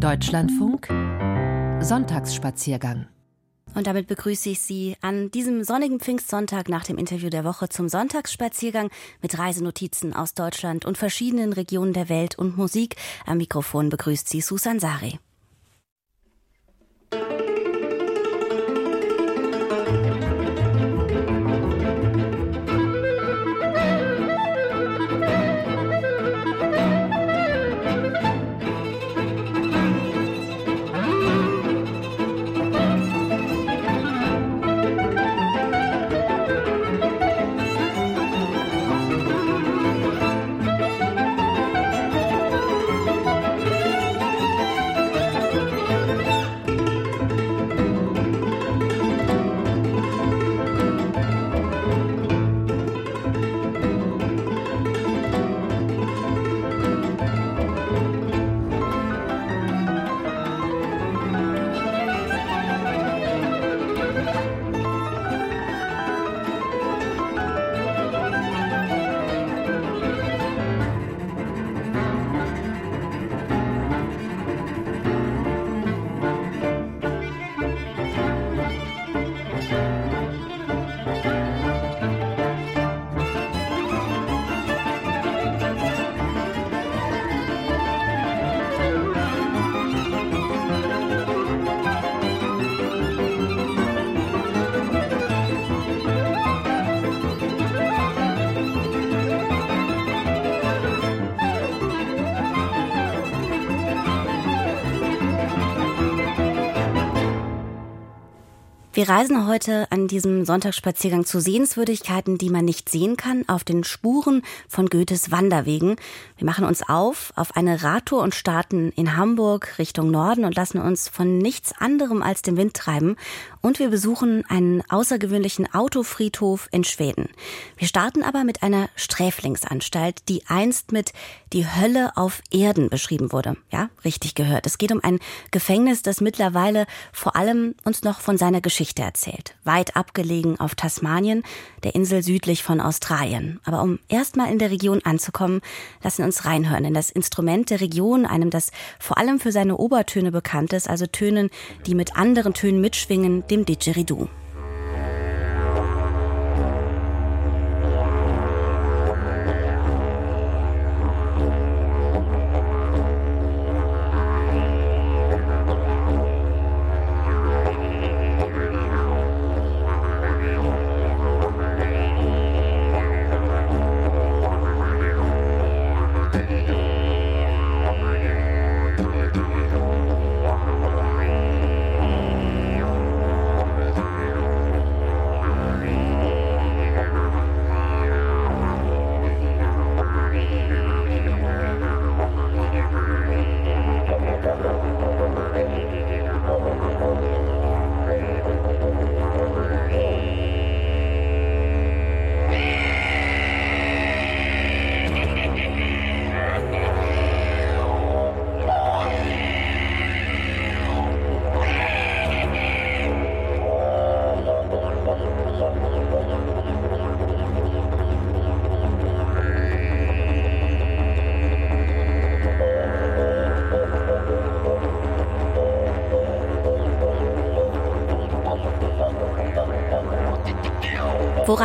Deutschlandfunk Sonntagsspaziergang. Und damit begrüße ich Sie an diesem sonnigen Pfingstsonntag nach dem Interview der Woche zum Sonntagsspaziergang mit Reisenotizen aus Deutschland und verschiedenen Regionen der Welt und Musik. Am Mikrofon begrüßt Sie Susan Sari. Wir reisen heute an diesem Sonntagsspaziergang zu Sehenswürdigkeiten, die man nicht sehen kann, auf den Spuren von Goethes Wanderwegen. Wir machen uns auf auf eine Radtour und starten in Hamburg Richtung Norden und lassen uns von nichts anderem als dem Wind treiben. Und wir besuchen einen außergewöhnlichen Autofriedhof in Schweden. Wir starten aber mit einer Sträflingsanstalt, die einst mit die Hölle auf Erden beschrieben wurde. Ja, richtig gehört. Es geht um ein Gefängnis, das mittlerweile vor allem uns noch von seiner Geschichte erzählt. Weit abgelegen auf Tasmanien, der Insel südlich von Australien. Aber um erstmal in der Region anzukommen, lassen uns reinhören in das Instrument der Region, einem, das vor allem für seine Obertöne bekannt ist, also Tönen, die mit anderen Tönen mitschwingen, dem Didgeridoo.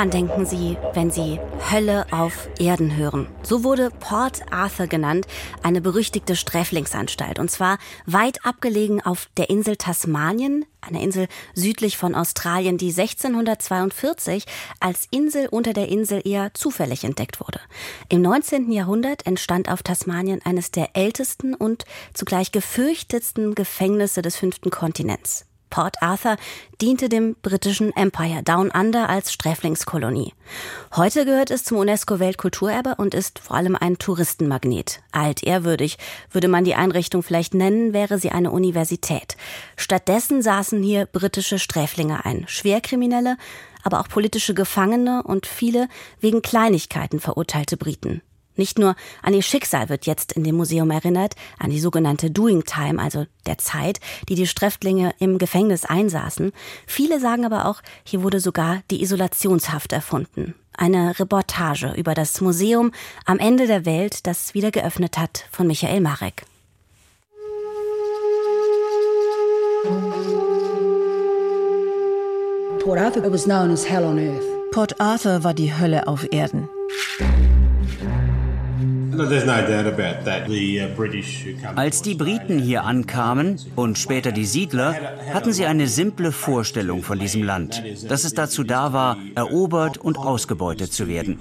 Woran denken Sie, wenn Sie Hölle auf Erden hören? So wurde Port Arthur genannt, eine berüchtigte Sträflingsanstalt. Und zwar weit abgelegen auf der Insel Tasmanien, einer Insel südlich von Australien, die 1642 als Insel unter der Insel eher zufällig entdeckt wurde. Im 19. Jahrhundert entstand auf Tasmanien eines der ältesten und zugleich gefürchtetsten Gefängnisse des fünften Kontinents. Port Arthur diente dem britischen Empire Down Under als Sträflingskolonie. Heute gehört es zum UNESCO-Weltkulturerbe und ist vor allem ein Touristenmagnet. Altehrwürdig würde man die Einrichtung vielleicht nennen, wäre sie eine Universität. Stattdessen saßen hier britische Sträflinge ein, Schwerkriminelle, aber auch politische Gefangene und viele wegen Kleinigkeiten verurteilte Briten. Nicht nur an ihr Schicksal wird jetzt in dem Museum erinnert, an die sogenannte Doing Time, also der Zeit, die die Sträftlinge im Gefängnis einsaßen. Viele sagen aber auch, hier wurde sogar die Isolationshaft erfunden. Eine Reportage über das Museum am Ende der Welt, das wieder geöffnet hat, von Michael Marek. Port Arthur war die Hölle auf Erden. Als die Briten hier ankamen und später die Siedler, hatten sie eine simple Vorstellung von diesem Land, dass es dazu da war, erobert und ausgebeutet zu werden.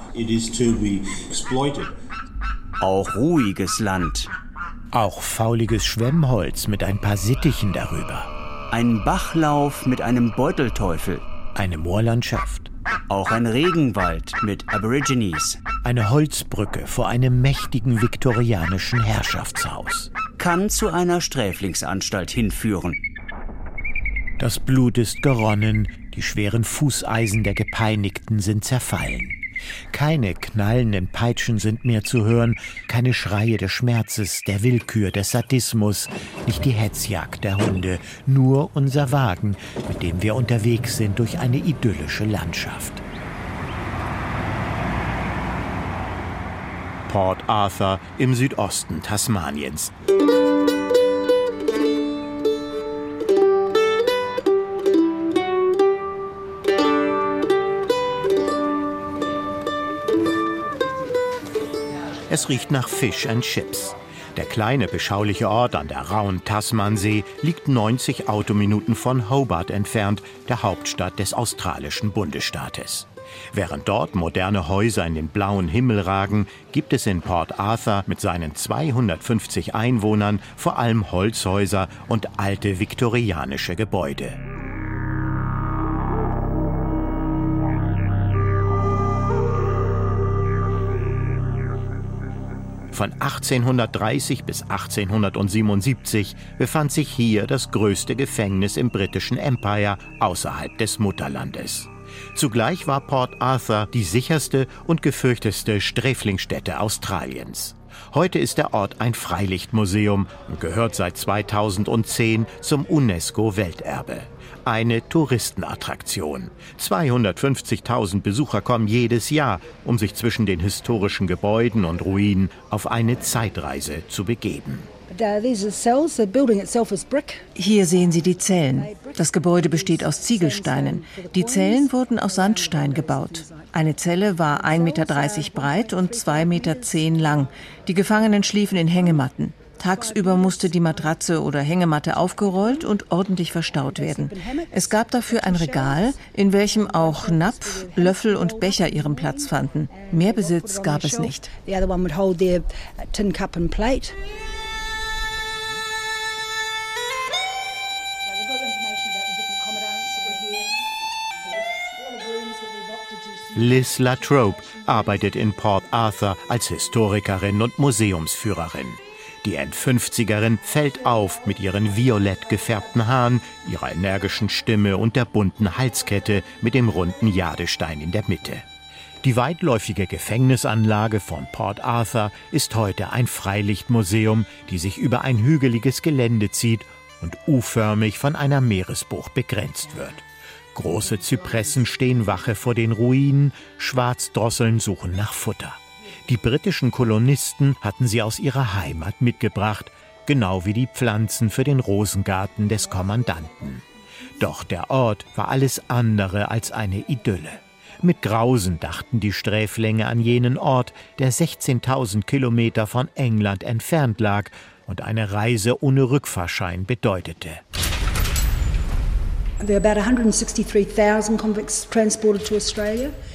Auch ruhiges Land. Auch fauliges Schwemmholz mit ein paar Sittichen darüber. Ein Bachlauf mit einem Beutelteufel. Eine Moorlandschaft. Auch ein Regenwald mit Aborigines. Eine Holzbrücke vor einem mächtigen viktorianischen Herrschaftshaus. Kann zu einer Sträflingsanstalt hinführen. Das Blut ist geronnen, die schweren Fußeisen der Gepeinigten sind zerfallen. Keine knallenden Peitschen sind mehr zu hören, keine Schreie des Schmerzes, der Willkür, des Sadismus, nicht die Hetzjagd der Hunde, nur unser Wagen, mit dem wir unterwegs sind durch eine idyllische Landschaft. Port Arthur im Südosten Tasmaniens. Es riecht nach Fish and Chips. Der kleine, beschauliche Ort an der rauen Tasmansee liegt 90 Autominuten von Hobart entfernt, der Hauptstadt des australischen Bundesstaates. Während dort moderne Häuser in den blauen Himmel ragen, gibt es in Port Arthur mit seinen 250 Einwohnern vor allem Holzhäuser und alte viktorianische Gebäude. Von 1830 bis 1877 befand sich hier das größte Gefängnis im britischen Empire außerhalb des Mutterlandes. Zugleich war Port Arthur die sicherste und gefürchteste Sträflingsstätte Australiens. Heute ist der Ort ein Freilichtmuseum und gehört seit 2010 zum UNESCO-Welterbe eine Touristenattraktion. 250.000 Besucher kommen jedes Jahr, um sich zwischen den historischen Gebäuden und Ruinen auf eine Zeitreise zu begeben. Hier sehen Sie die Zellen. Das Gebäude besteht aus Ziegelsteinen. Die Zellen wurden aus Sandstein gebaut. Eine Zelle war 1,30 Meter breit und 2,10 Meter lang. Die Gefangenen schliefen in Hängematten. Tagsüber musste die Matratze oder Hängematte aufgerollt und ordentlich verstaut werden. Es gab dafür ein Regal, in welchem auch Napf, Löffel und Becher ihren Platz fanden. Mehr Besitz gab es nicht. Liz Latrobe arbeitet in Port Arthur als Historikerin und Museumsführerin. Die End-50erin fällt auf mit ihren violett gefärbten Haaren, ihrer energischen Stimme und der bunten Halskette mit dem runden Jadestein in der Mitte. Die weitläufige Gefängnisanlage von Port Arthur ist heute ein Freilichtmuseum, die sich über ein hügeliges Gelände zieht und U-förmig von einer Meeresbucht begrenzt wird. Große Zypressen stehen Wache vor den Ruinen, Schwarzdrosseln suchen nach Futter. Die britischen Kolonisten hatten sie aus ihrer Heimat mitgebracht, genau wie die Pflanzen für den Rosengarten des Kommandanten. Doch der Ort war alles andere als eine Idylle. Mit Grausen dachten die Sträflinge an jenen Ort, der 16.000 Kilometer von England entfernt lag und eine Reise ohne Rückfahrschein bedeutete.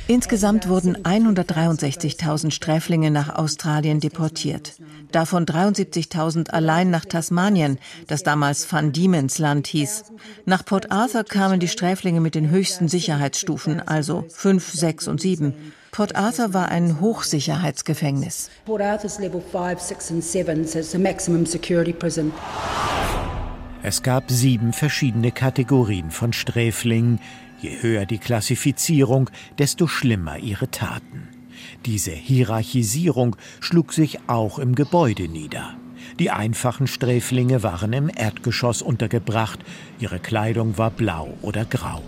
Insgesamt wurden 163.000 Sträflinge nach Australien deportiert. Davon 73.000 allein nach Tasmanien, das damals Van Diemen's Land hieß. Nach Port Arthur kamen die Sträflinge mit den höchsten Sicherheitsstufen, also 5, 6 und 7. Port Arthur war ein Hochsicherheitsgefängnis. Port Arthur's level 5, 6 and 7, so it's a maximum security prison. Es gab sieben verschiedene Kategorien von Sträflingen. Je höher die Klassifizierung, desto schlimmer ihre Taten. Diese Hierarchisierung schlug sich auch im Gebäude nieder. Die einfachen Sträflinge waren im Erdgeschoss untergebracht, ihre Kleidung war blau oder grau.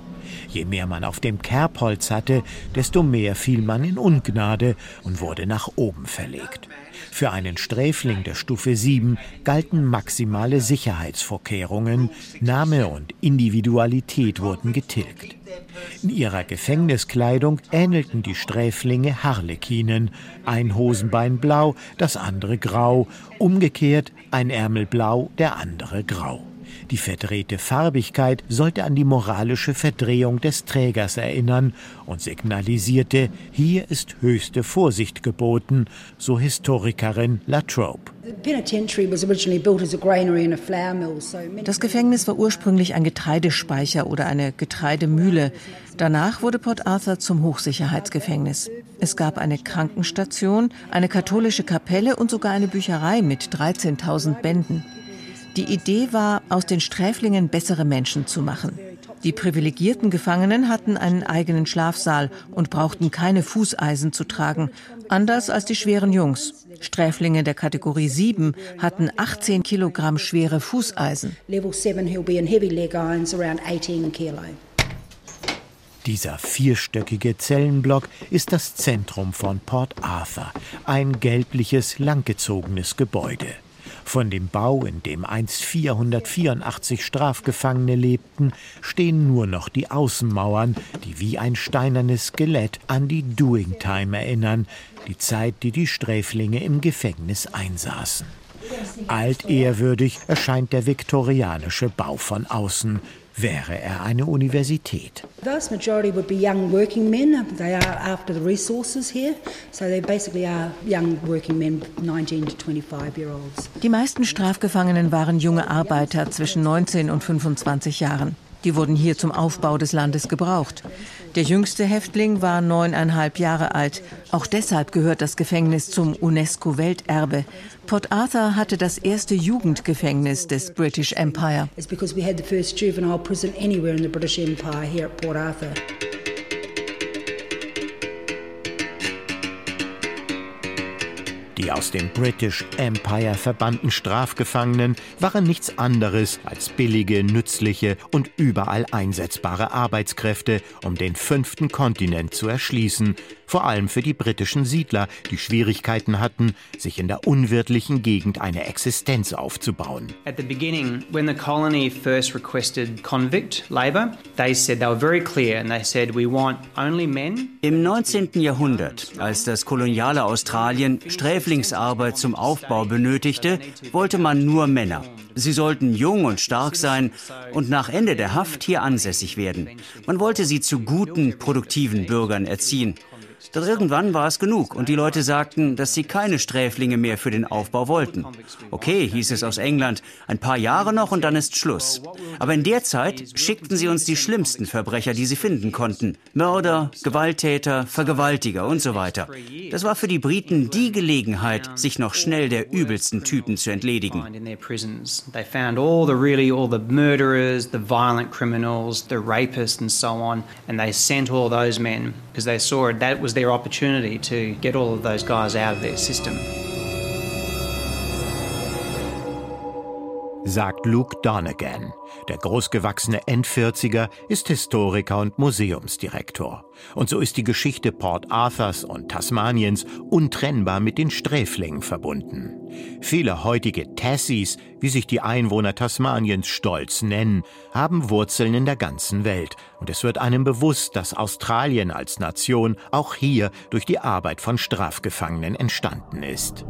Je mehr man auf dem Kerbholz hatte, desto mehr fiel man in Ungnade und wurde nach oben verlegt. Für einen Sträfling der Stufe 7 galten maximale Sicherheitsvorkehrungen, Name und Individualität wurden getilgt. In ihrer Gefängniskleidung ähnelten die Sträflinge Harlekinen, ein Hosenbein blau, das andere grau, umgekehrt ein Ärmel blau, der andere grau. Die verdrehte Farbigkeit sollte an die moralische Verdrehung des Trägers erinnern und signalisierte, hier ist höchste Vorsicht geboten, so Historikerin Latrobe. Das Gefängnis war ursprünglich ein Getreidespeicher oder eine Getreidemühle. Danach wurde Port Arthur zum Hochsicherheitsgefängnis. Es gab eine Krankenstation, eine katholische Kapelle und sogar eine Bücherei mit 13.000 Bänden. Die Idee war, aus den Sträflingen bessere Menschen zu machen. Die privilegierten Gefangenen hatten einen eigenen Schlafsaal und brauchten keine Fußeisen zu tragen, anders als die schweren Jungs. Sträflinge der Kategorie 7 hatten 18 Kilogramm schwere Fußeisen. Dieser vierstöckige Zellenblock ist das Zentrum von Port Arthur, ein gelbliches, langgezogenes Gebäude. Von dem Bau, in dem einst 484 Strafgefangene lebten, stehen nur noch die Außenmauern, die wie ein steinernes Skelett an die Doing Time erinnern, die Zeit, die die Sträflinge im Gefängnis einsaßen. Altehrwürdig erscheint der viktorianische Bau von außen, wäre er eine Universität. Vast majority would be young working men. They are after the resources here, so they basically are young working men, 19 to 25 year olds. Die meisten Strafgefangenen waren junge Arbeiter zwischen 19 und 25 Jahren. Die wurden hier zum Aufbau des Landes gebraucht. Der jüngste Häftling war neuneinhalb Jahre alt. Auch deshalb gehört das Gefängnis zum UNESCO-Welterbe. Port Arthur hatte das erste Jugendgefängnis des British Empire. It's because we had the first juvenile prison anywhere in the British Empire here at Port Arthur. Die aus dem British Empire verbannten Strafgefangenen waren nichts anderes als billige, nützliche und überall einsetzbare Arbeitskräfte, um den fünften Kontinent zu erschließen, vor allem für die britischen Siedler, die Schwierigkeiten hatten, sich in der unwirtlichen Gegend eine Existenz aufzubauen. At the beginning, when the colony first requested convict labor, they said they were very clear and they said we want only men. Im 19. Jahrhundert, als das koloniale Australien Sträflingsarbeit zum Aufbau benötigte, wollte man nur Männer. Sie sollten jung und stark sein und nach Ende der Haft hier ansässig werden. Man wollte sie zu guten, produktiven Bürgern erziehen. Doch irgendwann war es genug und die Leute sagten, dass sie keine Sträflinge mehr für den Aufbau wollten. Okay, hieß es aus England, ein paar Jahre noch und dann ist Schluss. Aber in der Zeit schickten sie uns die schlimmsten Verbrecher, die sie finden konnten. Mörder, Gewalttäter, Vergewaltiger und so weiter. Das war für die Briten die Gelegenheit, sich noch schnell der übelsten Typen zu entledigen. Criminals, the rapists and so on, and they sent all those men because they saw that was their opportunity to get all of those guys out of their system. Sagt Luke Donegan. Der großgewachsene Endvierziger ist Historiker und Museumsdirektor. Und so ist die Geschichte Port Arthurs und Tasmaniens untrennbar mit den Sträflingen verbunden. Viele heutige Tassies, wie sich die Einwohner Tasmaniens stolz nennen, haben Wurzeln in der ganzen Welt. Und es wird einem bewusst, dass Australien als Nation auch hier durch die Arbeit von Strafgefangenen entstanden ist.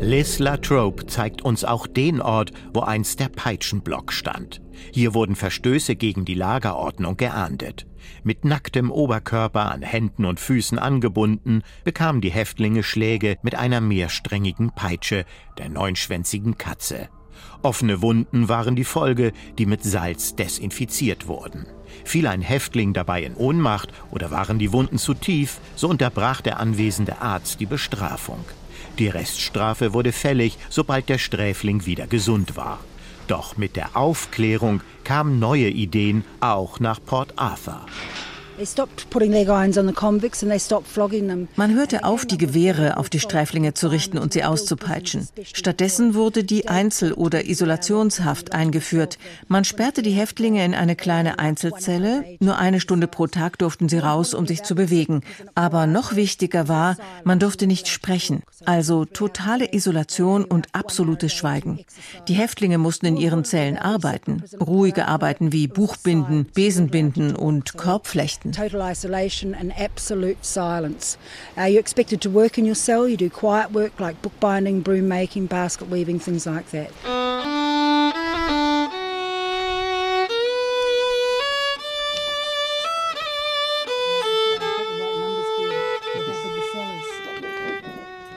Liz Latrobe zeigt uns auch den Ort, wo einst der Peitschenblock stand. Hier wurden Verstöße gegen die Lagerordnung geahndet. Mit nacktem Oberkörper an Händen und Füßen angebunden, bekamen die Häftlinge Schläge mit einer mehrsträngigen Peitsche, der neunschwänzigen Katze. Offene Wunden waren die Folge, die mit Salz desinfiziert wurden. Fiel ein Häftling dabei in Ohnmacht oder waren die Wunden zu tief, so unterbrach der anwesende Arzt die Bestrafung. Die Reststrafe wurde fällig, sobald der Sträfling wieder gesund war. Doch mit der Aufklärung kamen neue Ideen auch nach Port Arthur. Man hörte auf, die Gewehre auf die Sträflinge zu richten und sie auszupeitschen. Stattdessen wurde die Einzel- oder Isolationshaft eingeführt. Man sperrte die Häftlinge in eine kleine Einzelzelle. Nur eine Stunde pro Tag durften sie raus, um sich zu bewegen. Aber noch wichtiger war, man durfte nicht sprechen. Also totale Isolation und absolutes Schweigen. Die Häftlinge mussten in ihren Zellen arbeiten. Ruhige Arbeiten wie Buchbinden, Besenbinden und Korbflechten. Total isolation and absolute silence. Uh, you're expected to work in your cell. You do quiet work like bookbinding, broom making, basket weaving, things like that.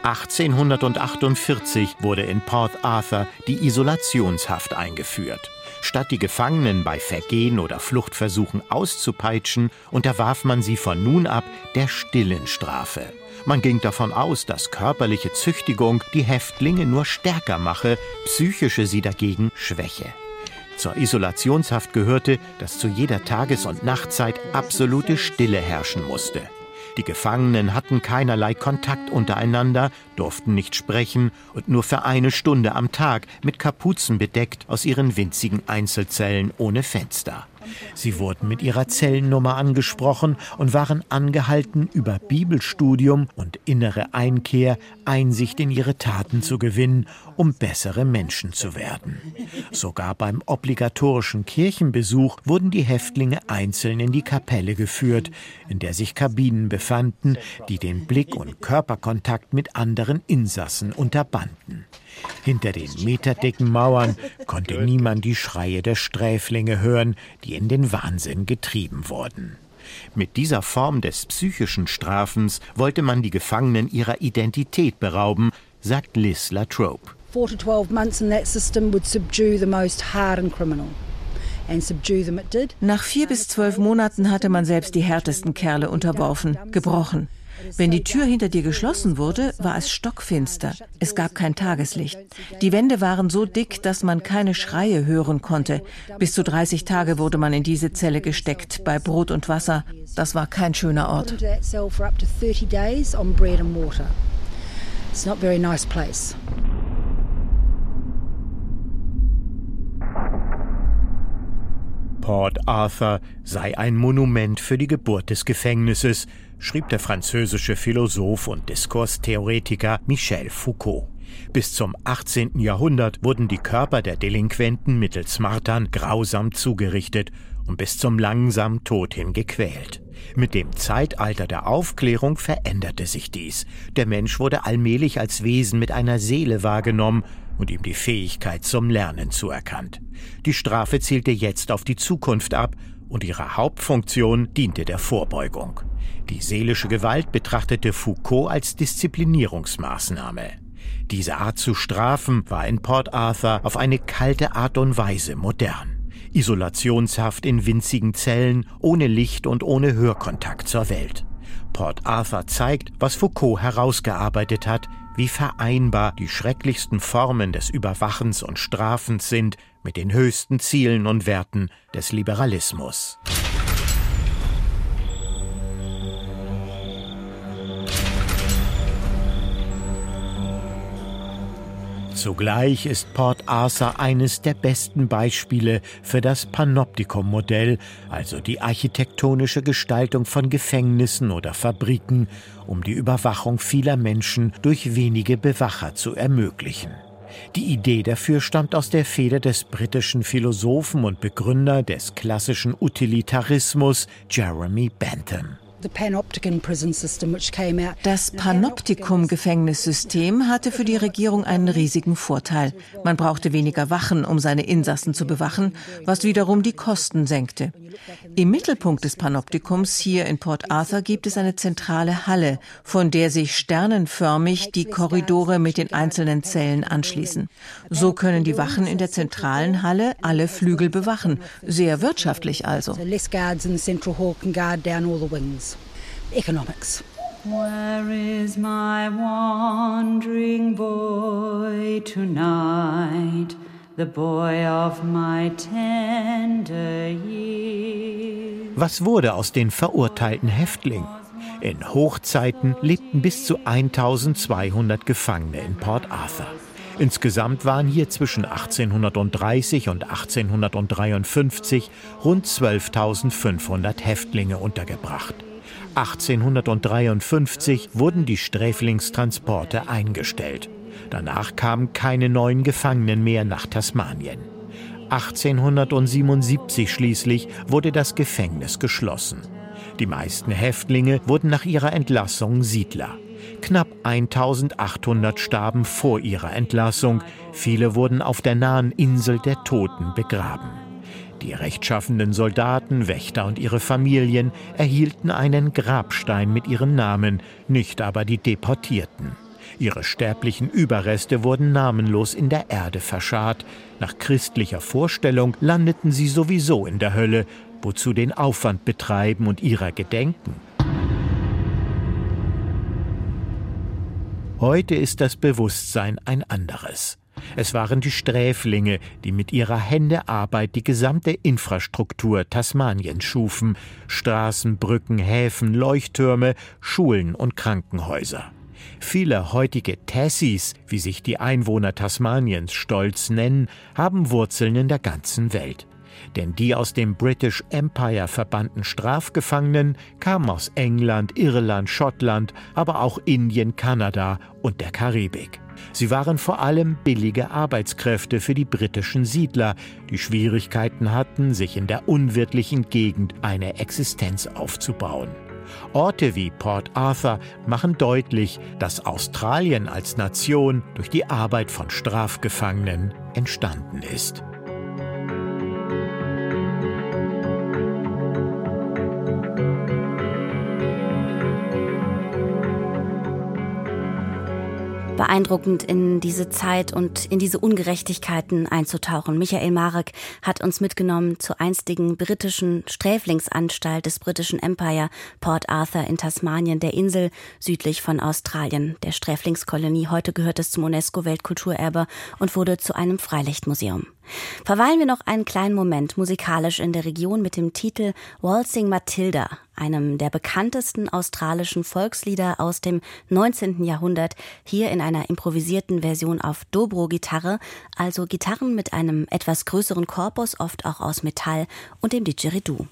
(1848) wurde in Port Arthur die Isolationshaft eingeführt. Statt die Gefangenen bei Vergehen oder Fluchtversuchen auszupeitschen, unterwarf man sie von nun ab der stillen Strafe. Man ging davon aus, dass körperliche Züchtigung die Häftlinge nur stärker mache, psychische sie dagegen schwäche. Zur Isolationshaft gehörte, dass zu jeder Tages- und Nachtzeit absolute Stille herrschen musste. Die Gefangenen hatten keinerlei Kontakt untereinander, durften nicht sprechen und nur für eine Stunde am Tag mit Kapuzen bedeckt aus ihren winzigen Einzelzellen ohne Fenster. Sie wurden mit ihrer Zellennummer angesprochen und waren angehalten, über Bibelstudium und innere Einkehr Einsicht in ihre Taten zu gewinnen, um bessere Menschen zu werden. Sogar beim obligatorischen Kirchenbesuch wurden die Häftlinge einzeln in die Kapelle geführt, in der sich Kabinen befanden, die den Blick und Körperkontakt mit anderen Insassen unterbanden. Hinter den meterdicken Mauern konnte niemand die Schreie der Sträflinge hören, die in den Wahnsinn getrieben wurden. Mit dieser Form des psychischen Strafens wollte man die Gefangenen ihrer Identität berauben, sagt Liz Latrobe. Four to twelve months in that system would subdue the most hardened criminal. Nach vier bis zwölf Monaten hatte man selbst die härtesten Kerle unterworfen, gebrochen. Wenn die Tür hinter dir geschlossen wurde, war es stockfinster. Es gab kein Tageslicht. Die Wände waren so dick, dass man keine Schreie hören konnte. Bis zu 30 Tage wurde man in diese Zelle gesteckt, bei Brot und Wasser. Das war kein schöner Ort. It's not very nice place. Port Arthur sei ein Monument für die Geburt des Gefängnisses, schrieb der französische Philosoph und Diskurstheoretiker Michel Foucault. Bis zum 18. Jahrhundert wurden die Körper der Delinquenten mittels Martern grausam zugerichtet und bis zum langsamen Tod hin gequält. Mit dem Zeitalter der Aufklärung veränderte sich dies. Der Mensch wurde allmählich als Wesen mit einer Seele wahrgenommen und ihm die Fähigkeit zum Lernen zuerkannt. Die Strafe zielte jetzt auf die Zukunft ab und ihre Hauptfunktion diente der Vorbeugung. Die seelische Gewalt betrachtete Foucault als Disziplinierungsmaßnahme. Diese Art zu strafen war in Port Arthur auf eine kalte Art und Weise modern. Isolationshaft in winzigen Zellen, ohne Licht und ohne Hörkontakt zur Welt. Port Arthur zeigt, was Foucault herausgearbeitet hat, wie vereinbar die schrecklichsten Formen des Überwachens und Strafens sind mit den höchsten Zielen und Werten des Liberalismus. Zugleich ist Port Arthur eines der besten Beispiele für das Panoptikum-Modell, also die architektonische Gestaltung von Gefängnissen oder Fabriken, um die Überwachung vieler Menschen durch wenige Bewacher zu ermöglichen. Die Idee dafür stammt aus der Feder des britischen Philosophen und Begründer des klassischen Utilitarismus Jeremy Bentham. Das Panoptikum-Gefängnissystem hatte für die Regierung einen riesigen Vorteil. Man brauchte weniger Wachen, um seine Insassen zu bewachen, was wiederum die Kosten senkte. Im Mittelpunkt des Panoptikums hier in Port Arthur gibt es eine zentrale Halle, von der sich sternenförmig die Korridore mit den einzelnen Zellen anschließen. So können die Wachen in der zentralen Halle alle Flügel bewachen. Sehr wirtschaftlich also economics. Where is my wandering boy tonight? The boy of my tender years. Was wurde aus den verurteilten Häftlingen? In Hochzeiten lebten bis zu 1200 Gefangene in Port Arthur. Insgesamt waren hier zwischen 1830 und 1853 rund 12.500 Häftlinge untergebracht. 1853 wurden die Sträflingstransporte eingestellt. Danach kamen keine neuen Gefangenen mehr nach Tasmanien. 1877 schließlich wurde das Gefängnis geschlossen. Die meisten Häftlinge wurden nach ihrer Entlassung Siedler. Knapp 1800 starben vor ihrer Entlassung, viele wurden auf der nahen Insel der Toten begraben. Die rechtschaffenden Soldaten, Wächter und ihre Familien erhielten einen Grabstein mit ihren Namen, nicht aber die Deportierten. Ihre sterblichen Überreste wurden namenlos in der Erde verscharrt. Nach christlicher Vorstellung landeten sie sowieso in der Hölle, wozu den Aufwand betreiben und ihrer gedenken. Heute ist das Bewusstsein ein anderes. Es waren die Sträflinge, die mit ihrer Händearbeit die gesamte Infrastruktur Tasmaniens schufen Straßen, Brücken, Häfen, Leuchttürme, Schulen und Krankenhäuser. Viele heutige Tassies, wie sich die Einwohner Tasmaniens stolz nennen, haben Wurzeln in der ganzen Welt. Denn die aus dem British Empire verbannten Strafgefangenen kamen aus England, Irland, Schottland, aber auch Indien, Kanada und der Karibik. Sie waren vor allem billige Arbeitskräfte für die britischen Siedler, die Schwierigkeiten hatten, sich in der unwirtlichen Gegend eine Existenz aufzubauen. Orte wie Port Arthur machen deutlich, dass Australien als Nation durch die Arbeit von Strafgefangenen entstanden ist. Beeindruckend in diese Zeit und in diese Ungerechtigkeiten einzutauchen. Michael Marek hat uns mitgenommen zur einstigen britischen Sträflingsanstalt des britischen Empire Port Arthur in Tasmanien, der Insel südlich von Australien, der Sträflingskolonie. Heute gehört es zum UNESCO-Weltkulturerbe und wurde zu einem Freilichtmuseum. Verweilen wir noch einen kleinen Moment musikalisch in der Region mit dem Titel Waltzing Matilda, einem der bekanntesten australischen Volkslieder aus dem 19. Jahrhundert, hier in einer improvisierten Version auf Dobro-Gitarre, also Gitarren mit einem etwas größeren Korpus, oft auch aus Metall und dem Didgeridoo.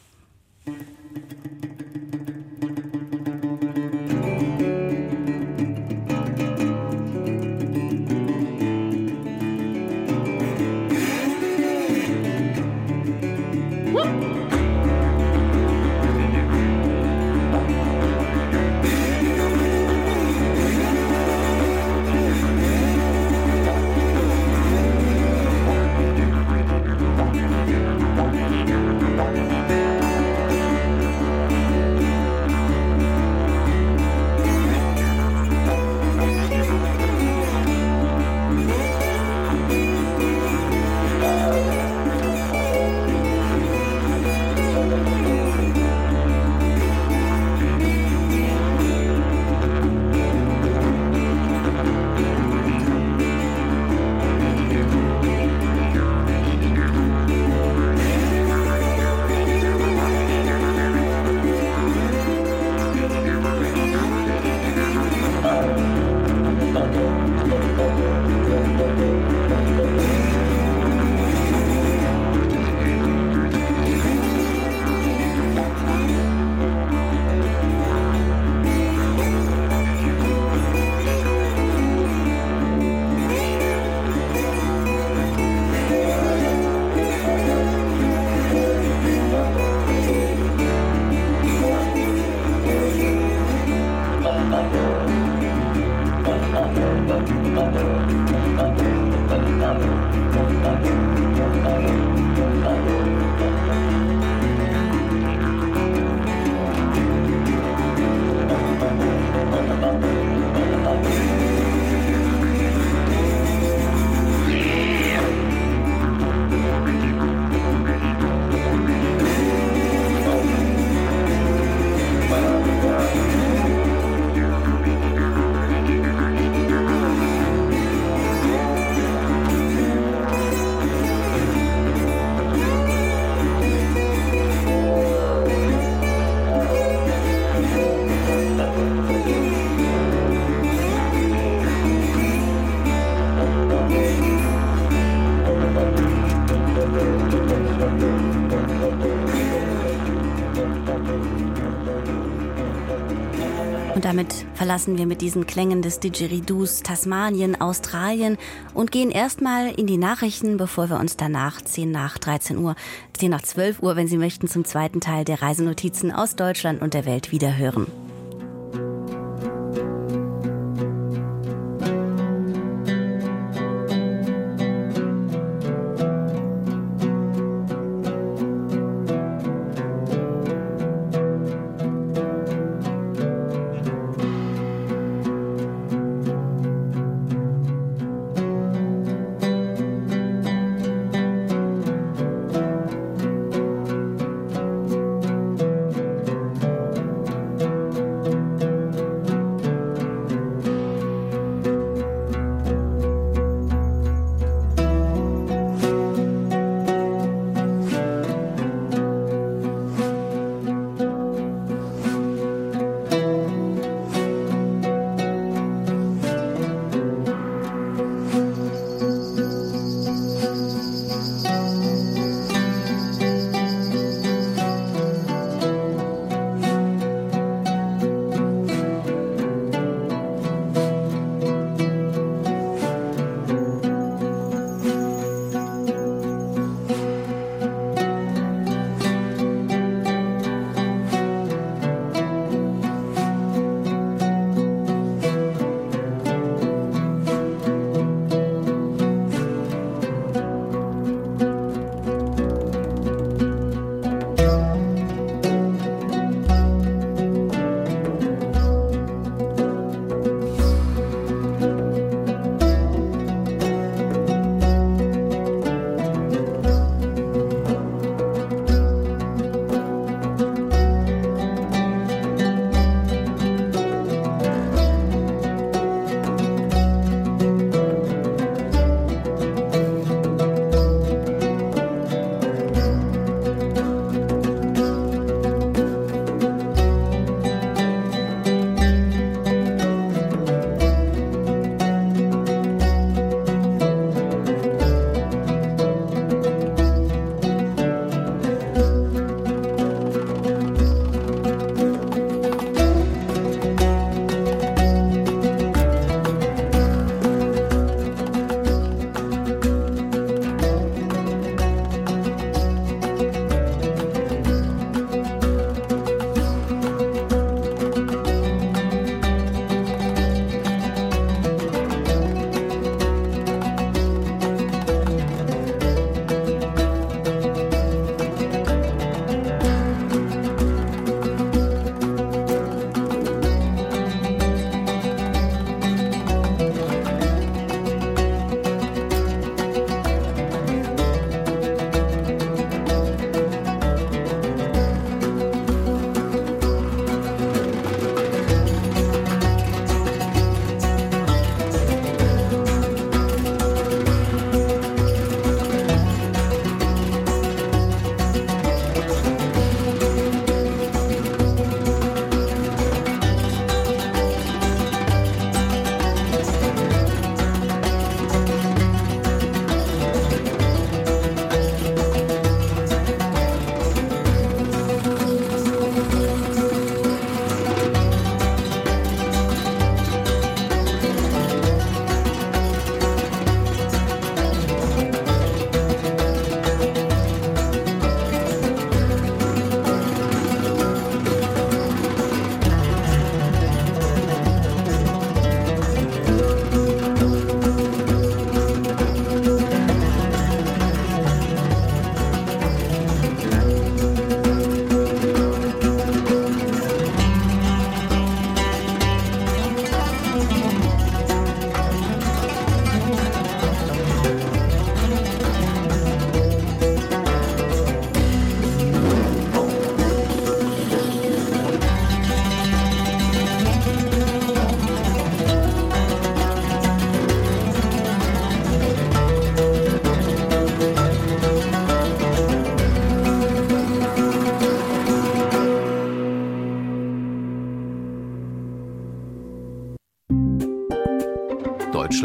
Verlassen wir mit diesen Klängen des Didgeridoos Tasmanien, Australien und gehen erstmal in die Nachrichten, bevor wir uns danach 10 nach 13 Uhr, 10 nach 12 Uhr, wenn Sie möchten, zum zweiten Teil der Reisenotizen aus Deutschland und der Welt wiederhören.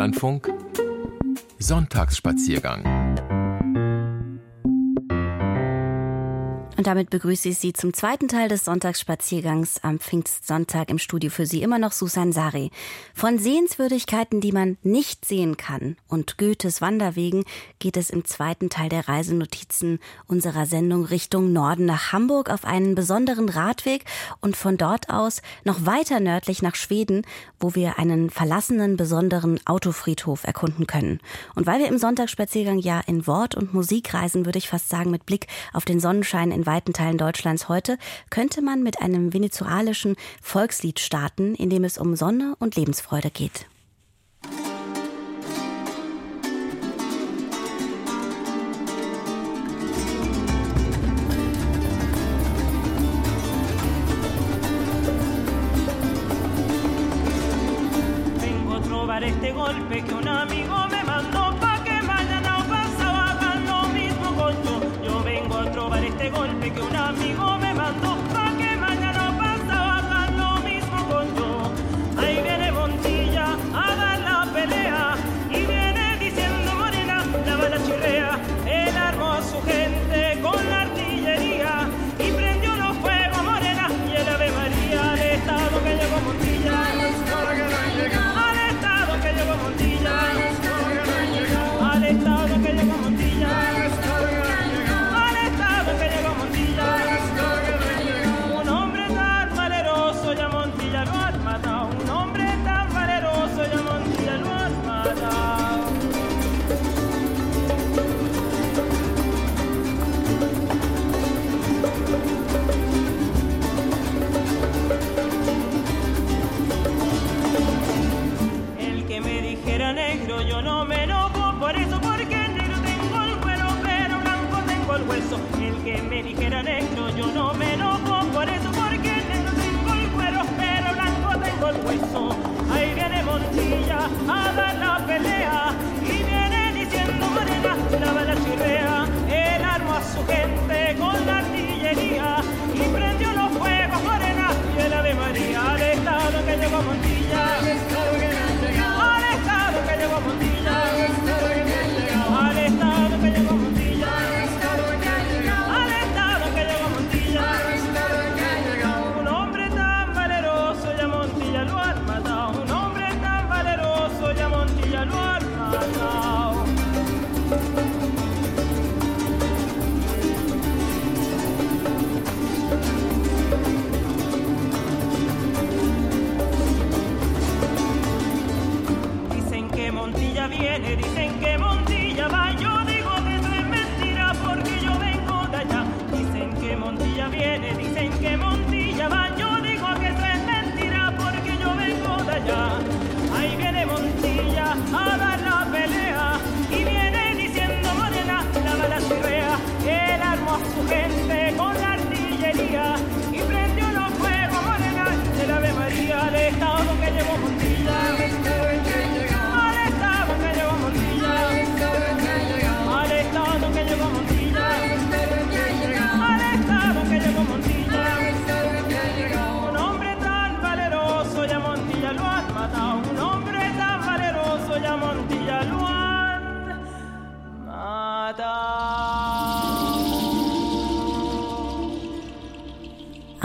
Deutschlandfunk. Sonntagsspaziergang Und damit begrüße ich Sie zum zweiten Teil des Sonntagsspaziergangs am Pfingstsonntag im Studio für Sie immer noch Susan Sari. Von Sehenswürdigkeiten, die man nicht sehen kann und Goethes Wanderwegen geht es im zweiten Teil der Reisenotizen unserer Sendung Richtung Norden nach Hamburg auf einen besonderen Radweg und von dort aus noch weiter nördlich nach Schweden, wo wir einen verlassenen besonderen Autofriedhof erkunden können. Und weil wir im Sonntagsspaziergang ja in Wort und Musik reisen, würde ich fast sagen, mit Blick auf den Sonnenschein in weiten Teilen Deutschlands heute, könnte man mit einem venezuelischen Volkslied starten, in dem es um Sonne und Lebensfreude geht.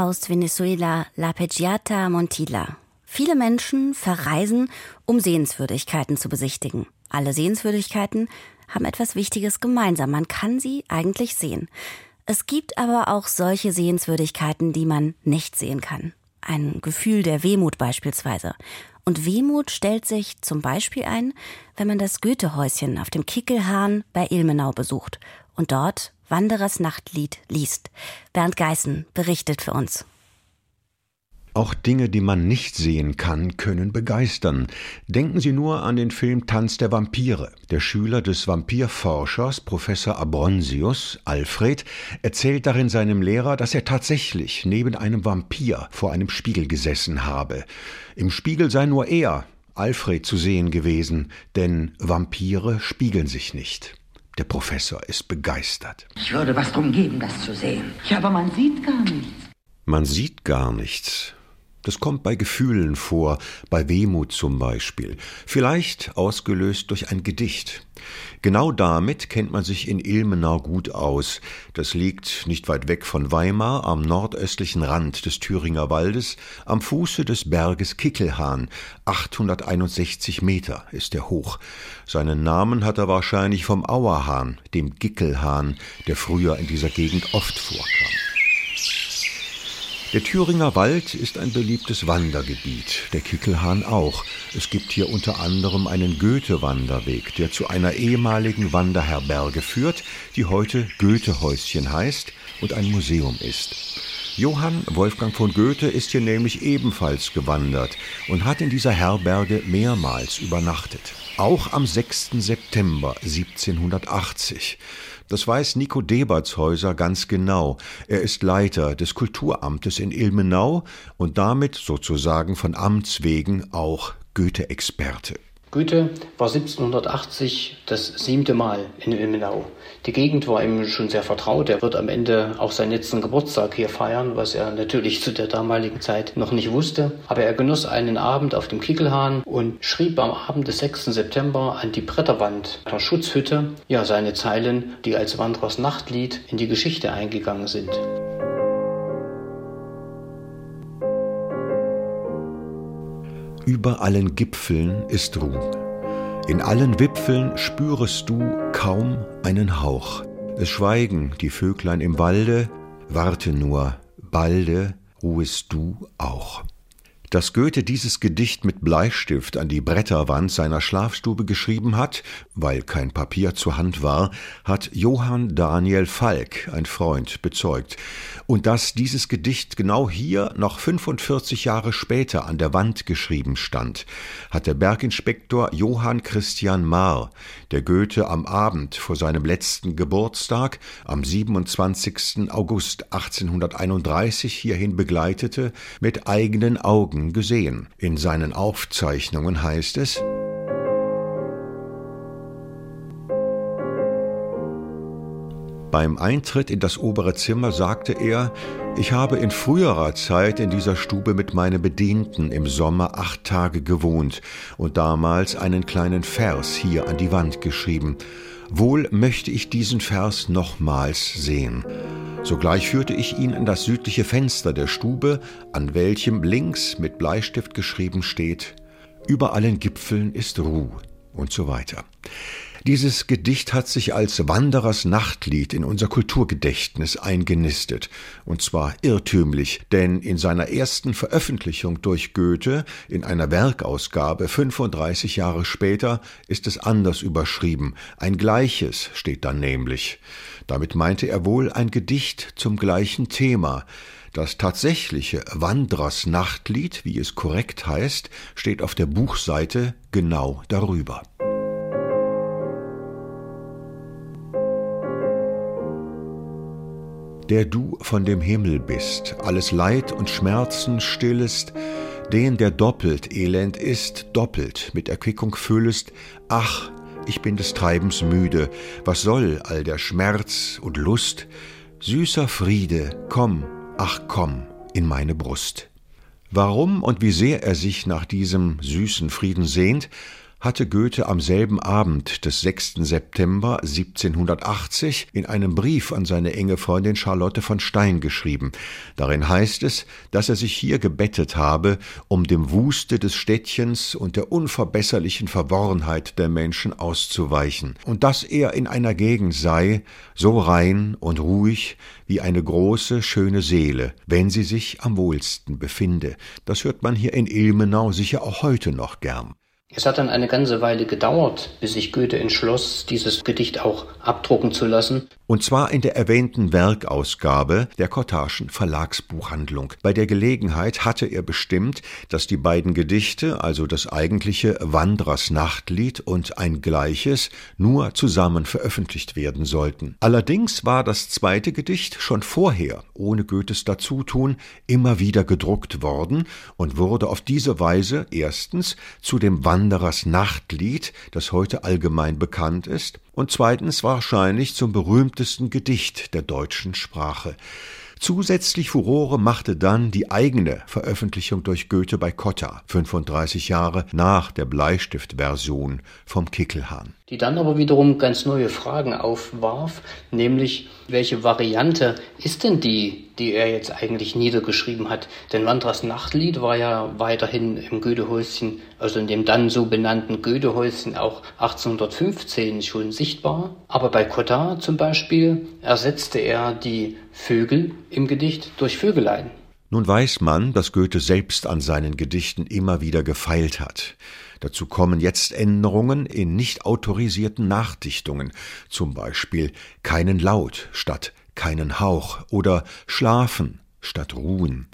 Aus Venezuela La Peggiata Montilla. Viele Menschen verreisen, um Sehenswürdigkeiten zu besichtigen. Alle Sehenswürdigkeiten haben etwas Wichtiges gemeinsam. Man kann sie eigentlich sehen. Es gibt aber auch solche Sehenswürdigkeiten, die man nicht sehen kann. Ein Gefühl der Wehmut beispielsweise. Und Wehmut stellt sich zum Beispiel ein, wenn man das Goethehäuschen auf dem Kickelhahn bei Ilmenau besucht und dort Wanderers Nachtlied liest. Bernd Geißen berichtet für uns. Auch Dinge, die man nicht sehen kann, können begeistern. Denken Sie nur an den Film Tanz der Vampire. Der Schüler des Vampirforschers Professor Abronsius, Alfred, erzählt darin seinem Lehrer, dass er tatsächlich neben einem Vampir vor einem Spiegel gesessen habe. Im Spiegel sei nur er, Alfred, zu sehen gewesen, denn Vampire spiegeln sich nicht. Der Professor ist begeistert. Ich würde was drum geben, das zu sehen. Ja, aber man sieht gar nichts. Man sieht gar nichts. Das kommt bei Gefühlen vor, bei Wehmut zum Beispiel, vielleicht ausgelöst durch ein Gedicht. Genau damit kennt man sich in Ilmenau gut aus. Das liegt nicht weit weg von Weimar am nordöstlichen Rand des Thüringer Waldes, am Fuße des Berges Kickelhahn. 861 Meter ist er hoch. Seinen Namen hat er wahrscheinlich vom Auerhahn, dem Gickelhahn, der früher in dieser Gegend oft vorkam. Der Thüringer Wald ist ein beliebtes Wandergebiet, der Kickelhahn auch. Es gibt hier unter anderem einen Goethe-Wanderweg, der zu einer ehemaligen Wanderherberge führt, die heute Goethehäuschen heißt und ein Museum ist. Johann Wolfgang von Goethe ist hier nämlich ebenfalls gewandert und hat in dieser Herberge mehrmals übernachtet. Auch am 6. September 1780. Das weiß Nico Debertshäuser ganz genau. Er ist Leiter des Kulturamtes in Ilmenau und damit sozusagen von Amts wegen auch Goethe-Experte. Goethe war 1780 das siebte Mal in Ilmenau. Die Gegend war ihm schon sehr vertraut. Er wird am Ende auch seinen letzten Geburtstag hier feiern, was er natürlich zu der damaligen Zeit noch nicht wusste. Aber er genoss einen Abend auf dem Kickelhahn und schrieb am Abend des 6. September an die Bretterwand der Schutzhütte ja seine Zeilen, die als Wanderers Nachtlied in die Geschichte eingegangen sind. Über allen Gipfeln ist Ruhm. In allen Wipfeln spürest du kaum einen Hauch. Es schweigen die Vöglein im Walde, warte nur, balde ruhest du auch. Dass Goethe dieses Gedicht mit Bleistift an die Bretterwand seiner Schlafstube geschrieben hat, weil kein Papier zur Hand war, hat Johann Daniel Falk, ein Freund, bezeugt. Und dass dieses Gedicht genau hier noch 45 Jahre später an der Wand geschrieben stand, hat der Berginspektor Johann Christian Mahr, der Goethe am Abend vor seinem letzten Geburtstag, am 27. August 1831 hierhin begleitete, mit eigenen Augen Augen gesehen. In seinen Aufzeichnungen heißt es, Beim Eintritt in das obere Zimmer sagte er, ich habe in früherer Zeit in dieser Stube mit meinen Bedienten im Sommer acht Tage gewohnt und damals einen kleinen Vers hier an die Wand geschrieben. Wohl möchte ich diesen Vers nochmals sehen. Sogleich führte ich ihn in das südliche Fenster der Stube, an welchem links mit Bleistift geschrieben steht Über allen Gipfeln ist Ruh und so weiter. Dieses Gedicht hat sich als Wanderers Nachtlied in unser Kulturgedächtnis eingenistet, und zwar irrtümlich, denn in seiner ersten Veröffentlichung durch Goethe in einer Werkausgabe 35 Jahre später ist es anders überschrieben, ein gleiches steht dann nämlich. Damit meinte er wohl ein Gedicht zum gleichen Thema. Das tatsächliche Wanderers Nachtlied, wie es korrekt heißt, steht auf der Buchseite genau darüber. der du von dem Himmel bist, alles Leid und Schmerzen stillest, den, der doppelt elend ist, doppelt mit Erquickung füllest, ach, ich bin des Treibens müde, was soll all der Schmerz und Lust? Süßer Friede, komm, ach komm, in meine Brust. Warum und wie sehr er sich nach diesem süßen Frieden sehnt, hatte Goethe am selben Abend des 6. September 1780 in einem Brief an seine enge Freundin Charlotte von Stein geschrieben. Darin heißt es, dass er sich hier gebettet habe, um dem Wuste des Städtchens und der unverbesserlichen Verworrenheit der Menschen auszuweichen, und dass er in einer Gegend sei, so rein und ruhig wie eine große, schöne Seele, wenn sie sich am wohlsten befinde. Das hört man hier in Ilmenau sicher auch heute noch gern. Es hat dann eine ganze Weile gedauert, bis sich Goethe entschloss, dieses Gedicht auch abdrucken zu lassen. Und zwar in der erwähnten Werkausgabe der Kottarschen Verlagsbuchhandlung. Bei der Gelegenheit hatte er bestimmt, dass die beiden Gedichte, also das eigentliche Wanderers Nachtlied und ein gleiches, nur zusammen veröffentlicht werden sollten. Allerdings war das zweite Gedicht schon vorher, ohne Goethes Dazutun, immer wieder gedruckt worden und wurde auf diese Weise erstens zu dem Wanderers Nachtlied, das heute allgemein bekannt ist, und zweitens wahrscheinlich zum berühmtesten Gedicht der deutschen Sprache. Zusätzlich Furore machte dann die eigene Veröffentlichung durch Goethe bei Cotta, 35 Jahre nach der Bleistiftversion vom Kickelhahn die dann aber wiederum ganz neue Fragen aufwarf, nämlich welche Variante ist denn die, die er jetzt eigentlich niedergeschrieben hat? Denn Wandras Nachtlied war ja weiterhin im Goethehäuschen, also in dem dann so benannten Goethehäuschen auch 1815 schon sichtbar. Aber bei Cotta zum Beispiel ersetzte er die Vögel im Gedicht durch Vögelein. Nun weiß man, dass Goethe selbst an seinen Gedichten immer wieder gefeilt hat. Dazu kommen jetzt Änderungen in nicht autorisierten Nachdichtungen, zum Beispiel keinen Laut statt keinen Hauch oder schlafen statt ruhen.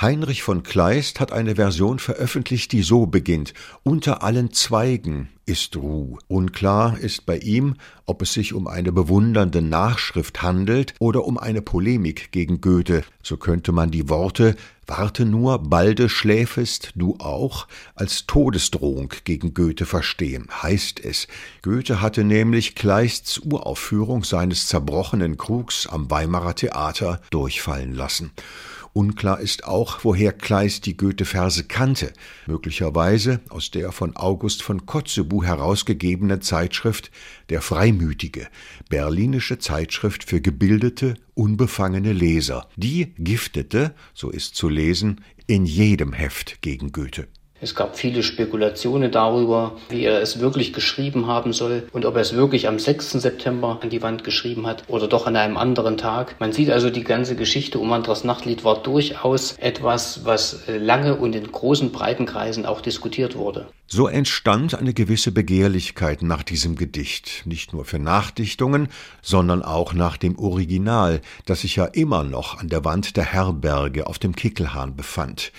Heinrich von Kleist hat eine Version veröffentlicht, die so beginnt Unter allen Zweigen ist Ruh. Unklar ist bei ihm, ob es sich um eine bewundernde Nachschrift handelt oder um eine Polemik gegen Goethe. So könnte man die Worte Warte nur, balde schläfest du auch, als Todesdrohung gegen Goethe verstehen, heißt es. Goethe hatte nämlich Kleists Uraufführung seines zerbrochenen Krugs am Weimarer Theater durchfallen lassen. Unklar ist auch, woher Kleist die Goethe-Verse kannte, möglicherweise aus der von August von Kotzebue herausgegebenen Zeitschrift Der Freimütige, berlinische Zeitschrift für gebildete, unbefangene Leser. Die giftete, so ist zu lesen, in jedem Heft gegen Goethe. Es gab viele Spekulationen darüber, wie er es wirklich geschrieben haben soll und ob er es wirklich am 6. September an die Wand geschrieben hat oder doch an einem anderen Tag. Man sieht also, die ganze Geschichte um Andras Nachtlied war durchaus etwas, was äh, lange und in großen breiten Kreisen auch diskutiert wurde. So entstand eine gewisse Begehrlichkeit nach diesem Gedicht, nicht nur für Nachdichtungen, sondern auch nach dem Original, das sich ja immer noch an der Wand der Herberge auf dem Kickelhahn befand.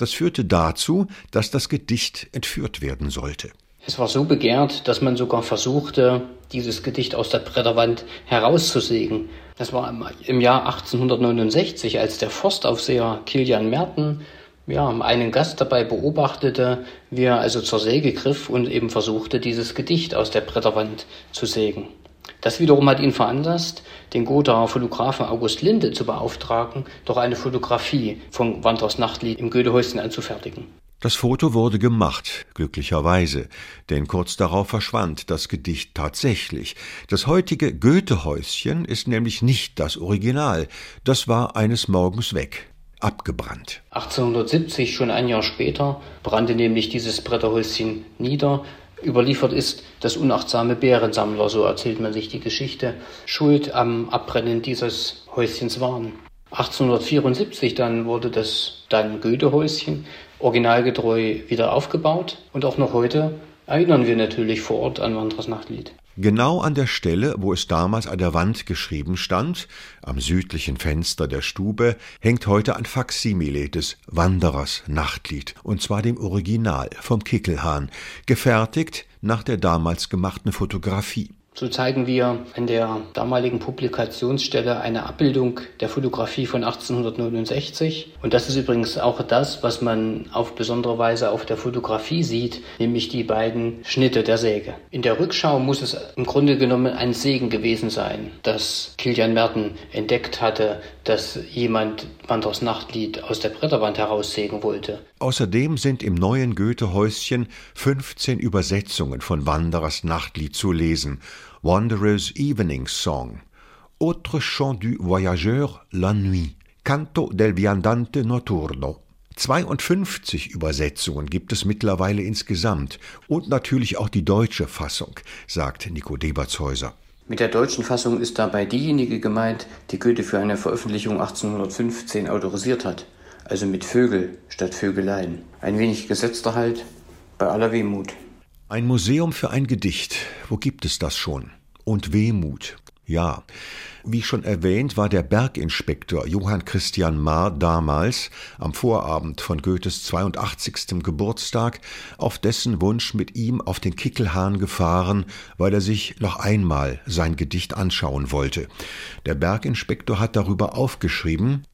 Das führte dazu, dass das Gedicht entführt werden sollte. Es war so begehrt, dass man sogar versuchte, dieses Gedicht aus der Bretterwand herauszusägen. Das war im Jahr 1869, als der Forstaufseher Kilian Merten ja, einen Gast dabei beobachtete, wie er also zur Säge griff und eben versuchte, dieses Gedicht aus der Bretterwand zu sägen. Das wiederum hat ihn veranlasst, den Gothaer Fotografen August Linde zu beauftragen, doch eine Fotografie von Wanders Nachtlied im Goethehäuschen anzufertigen. Das Foto wurde gemacht, glücklicherweise, denn kurz darauf verschwand das Gedicht tatsächlich. Das heutige Goethehäuschen ist nämlich nicht das Original, das war eines Morgens weg abgebrannt. 1870, schon ein Jahr später, brannte nämlich dieses Bretterhäuschen nieder Überliefert ist, dass unachtsame Bärensammler, so erzählt man sich die Geschichte, schuld am Abbrennen dieses Häuschens waren. 1874 dann wurde das dann Goethehäuschen originalgetreu wieder aufgebaut und auch noch heute erinnern wir natürlich vor Ort an Wanders Nachtlied. Genau an der Stelle, wo es damals an der Wand geschrieben stand, am südlichen Fenster der Stube, hängt heute ein Faksimile des Wanderers Nachtlied, und zwar dem Original vom Kickelhahn, gefertigt nach der damals gemachten Fotografie. So zeigen wir an der damaligen Publikationsstelle eine Abbildung der Fotografie von 1869. Und das ist übrigens auch das, was man auf besondere Weise auf der Fotografie sieht, nämlich die beiden Schnitte der Säge. In der Rückschau muss es im Grunde genommen ein Segen gewesen sein, dass Kilian Merten entdeckt hatte, dass jemand Wanders Nachtlied aus der Bretterwand heraussägen wollte. Außerdem sind im neuen Goethe-Häuschen 15 Übersetzungen von Wanderers Nachtlied zu lesen. Wanderer's Evening Song, Autre chant du voyageur la nuit, Canto del viandante notturno. 52 Übersetzungen gibt es mittlerweile insgesamt und natürlich auch die deutsche Fassung, sagt Nico Debertshäuser. Mit der deutschen Fassung ist dabei diejenige gemeint, die Goethe für eine Veröffentlichung 1815 autorisiert hat also mit Vögel statt Vögeleien. Ein wenig gesetzter Halt, bei aller Wehmut. Ein Museum für ein Gedicht, wo gibt es das schon? Und Wehmut, ja. Wie schon erwähnt, war der Berginspektor Johann Christian Marr damals am Vorabend von Goethes 82. Geburtstag auf dessen Wunsch mit ihm auf den Kickelhahn gefahren, weil er sich noch einmal sein Gedicht anschauen wollte. Der Berginspektor hat darüber aufgeschrieben,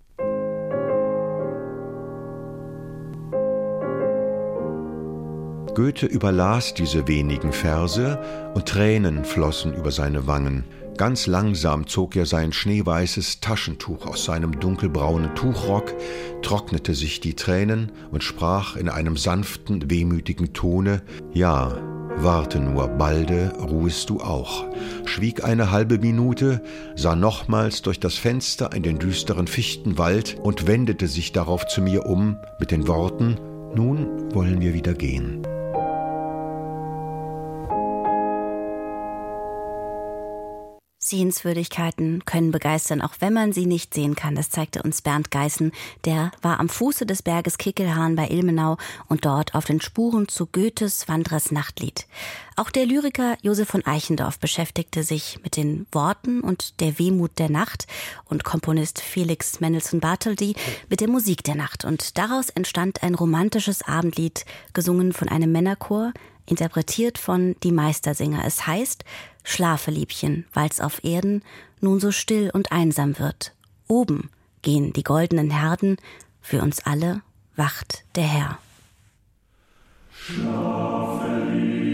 Goethe überlas diese wenigen Verse und Tränen flossen über seine Wangen. Ganz langsam zog er sein schneeweißes Taschentuch aus seinem dunkelbraunen Tuchrock, trocknete sich die Tränen und sprach in einem sanften, wehmütigen Tone Ja, warte nur, balde ruhest du auch, schwieg eine halbe Minute, sah nochmals durch das Fenster in den düsteren Fichtenwald und wendete sich darauf zu mir um mit den Worten Nun wollen wir wieder gehen. Sehenswürdigkeiten können begeistern, auch wenn man sie nicht sehen kann. Das zeigte uns Bernd Geißen. Der war am Fuße des Berges Kickelhahn bei Ilmenau und dort auf den Spuren zu Goethes Wanderers Nachtlied. Auch der Lyriker Josef von Eichendorff beschäftigte sich mit den Worten und der Wehmut der Nacht und Komponist Felix Mendelssohn Bartholdy mit der Musik der Nacht. Und daraus entstand ein romantisches Abendlied, gesungen von einem Männerchor, interpretiert von Die Meistersinger. Es heißt Schlafe, Liebchen, weil's auf Erden nun so still und einsam wird. Oben gehen die goldenen Herden, für uns alle wacht der Herr. Schlafe,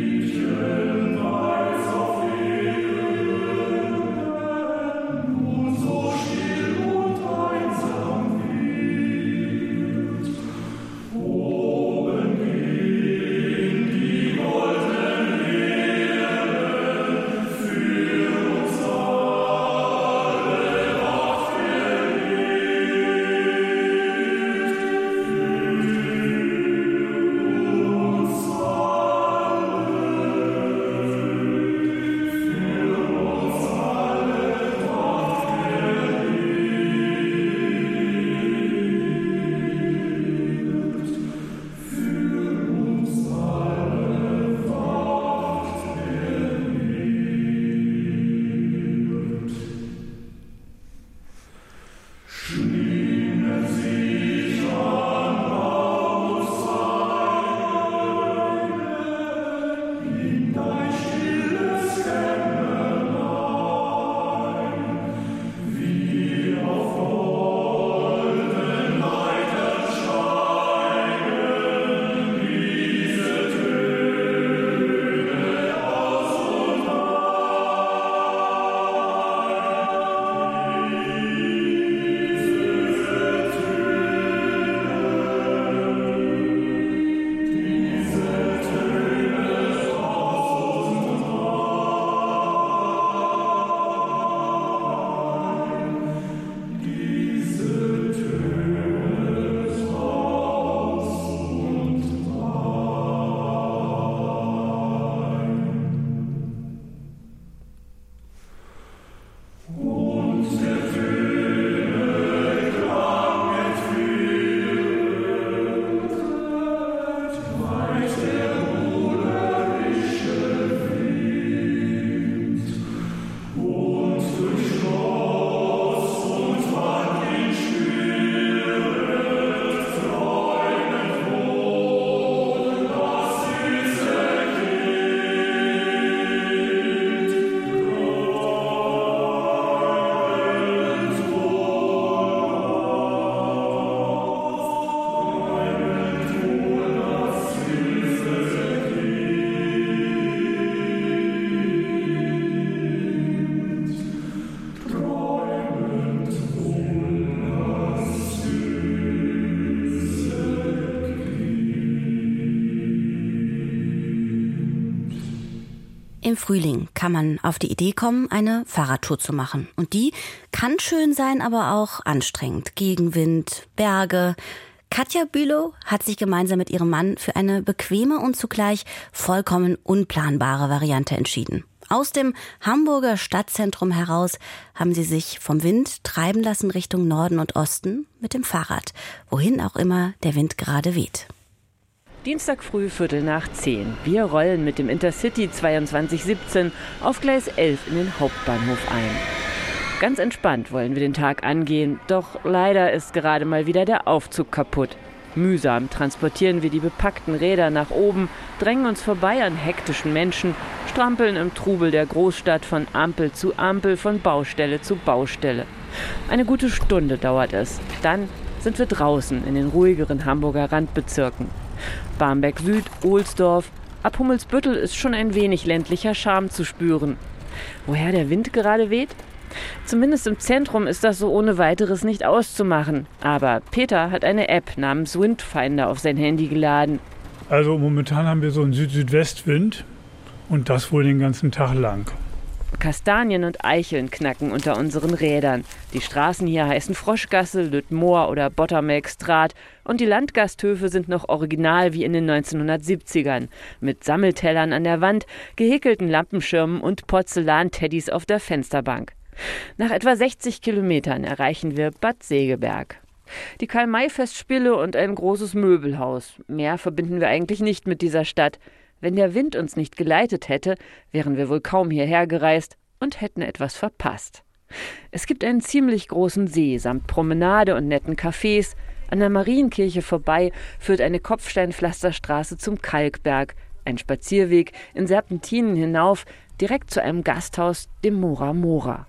Im Frühling kann man auf die Idee kommen, eine Fahrradtour zu machen. Und die kann schön sein, aber auch anstrengend. Gegenwind, Berge. Katja Bülow hat sich gemeinsam mit ihrem Mann für eine bequeme und zugleich vollkommen unplanbare Variante entschieden. Aus dem Hamburger Stadtzentrum heraus haben sie sich vom Wind treiben lassen Richtung Norden und Osten mit dem Fahrrad, wohin auch immer der Wind gerade weht. Dienstag früh, Viertel nach zehn. Wir rollen mit dem Intercity 2217 auf Gleis 11 in den Hauptbahnhof ein. Ganz entspannt wollen wir den Tag angehen, doch leider ist gerade mal wieder der Aufzug kaputt. Mühsam transportieren wir die bepackten Räder nach oben, drängen uns vorbei an hektischen Menschen, strampeln im Trubel der Großstadt von Ampel zu Ampel, von Baustelle zu Baustelle. Eine gute Stunde dauert es. Dann sind wir draußen in den ruhigeren Hamburger Randbezirken. Barmbek Süd, Ohlsdorf. Ab Hummelsbüttel ist schon ein wenig ländlicher Charme zu spüren. Woher der Wind gerade weht? Zumindest im Zentrum ist das so ohne weiteres nicht auszumachen. Aber Peter hat eine App namens Windfinder auf sein Handy geladen. Also momentan haben wir so einen Süd-Südwestwind und das wohl den ganzen Tag lang. Kastanien und Eicheln knacken unter unseren Rädern. Die Straßen hier heißen Froschgasse, Lüttmoor oder Bottermelkstraat und die Landgasthöfe sind noch original wie in den 1970ern. Mit Sammeltellern an der Wand, gehäkelten Lampenschirmen und Porzellanteddys auf der Fensterbank. Nach etwa 60 Kilometern erreichen wir Bad Segeberg. Die Karl-May-Festspiele und ein großes Möbelhaus. Mehr verbinden wir eigentlich nicht mit dieser Stadt. Wenn der Wind uns nicht geleitet hätte, wären wir wohl kaum hierher gereist und hätten etwas verpasst. Es gibt einen ziemlich großen See samt Promenade und netten Cafés. An der Marienkirche vorbei führt eine Kopfsteinpflasterstraße zum Kalkberg, ein Spazierweg in Serpentinen hinauf, direkt zu einem Gasthaus, dem Mora Mora.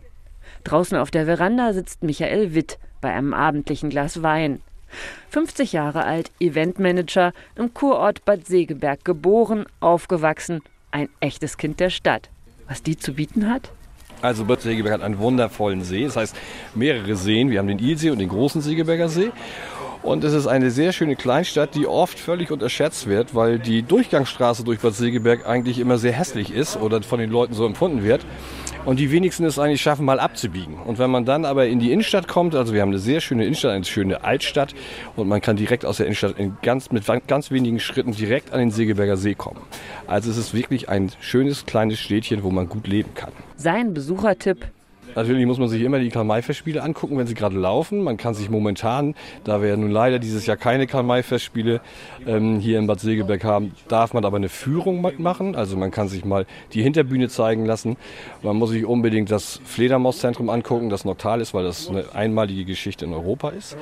Draußen auf der Veranda sitzt Michael Witt bei einem abendlichen Glas Wein. 50 Jahre alt, Eventmanager, im Kurort Bad Segeberg geboren, aufgewachsen, ein echtes Kind der Stadt. Was die zu bieten hat? Also Bad Segeberg hat einen wundervollen See, das heißt mehrere Seen. Wir haben den Ilsee und den großen Segeberger See. Und es ist eine sehr schöne Kleinstadt, die oft völlig unterschätzt wird, weil die Durchgangsstraße durch Bad Segeberg eigentlich immer sehr hässlich ist oder von den Leuten so empfunden wird. Und die wenigsten es eigentlich schaffen, mal abzubiegen. Und wenn man dann aber in die Innenstadt kommt, also wir haben eine sehr schöne Innenstadt, eine schöne Altstadt und man kann direkt aus der Innenstadt in ganz, mit ganz wenigen Schritten direkt an den Segeberger See kommen. Also es ist wirklich ein schönes kleines Städtchen, wo man gut leben kann. Sein Besuchertipp Natürlich muss man sich immer die Karl-May-Festspiele angucken, wenn sie gerade laufen. Man kann sich momentan, da wir nun leider dieses Jahr keine Karl-May-Festspiele ähm, hier in Bad Segeberg haben, darf man aber eine Führung machen. Also man kann sich mal die Hinterbühne zeigen lassen. Man muss sich unbedingt das Fledermauszentrum angucken, das Noctal ist, weil das eine einmalige Geschichte in Europa ist.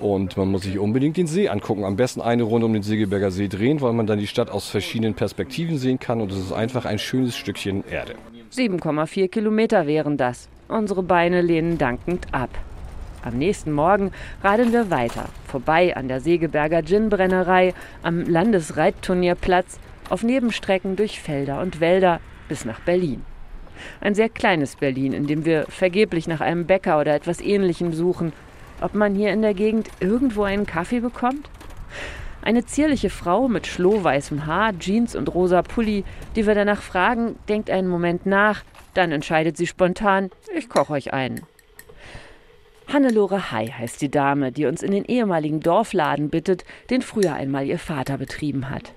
Und man muss sich unbedingt den See angucken. Am besten eine Runde um den Segeberger See drehen, weil man dann die Stadt aus verschiedenen Perspektiven sehen kann. Und es ist einfach ein schönes Stückchen Erde. 7,4 Kilometer wären das. Unsere Beine lehnen dankend ab. Am nächsten Morgen radeln wir weiter, vorbei an der Segeberger Ginbrennerei, am Landesreitturnierplatz, auf Nebenstrecken durch Felder und Wälder bis nach Berlin. Ein sehr kleines Berlin, in dem wir vergeblich nach einem Bäcker oder etwas Ähnlichem suchen. Ob man hier in der Gegend irgendwo einen Kaffee bekommt? Eine zierliche Frau mit schlohweißem Haar, Jeans und rosa Pulli, die wir danach fragen, denkt einen Moment nach, dann entscheidet sie spontan, ich koche euch einen. Hannelore Hai heißt die Dame, die uns in den ehemaligen Dorfladen bittet, den früher einmal ihr Vater betrieben hat.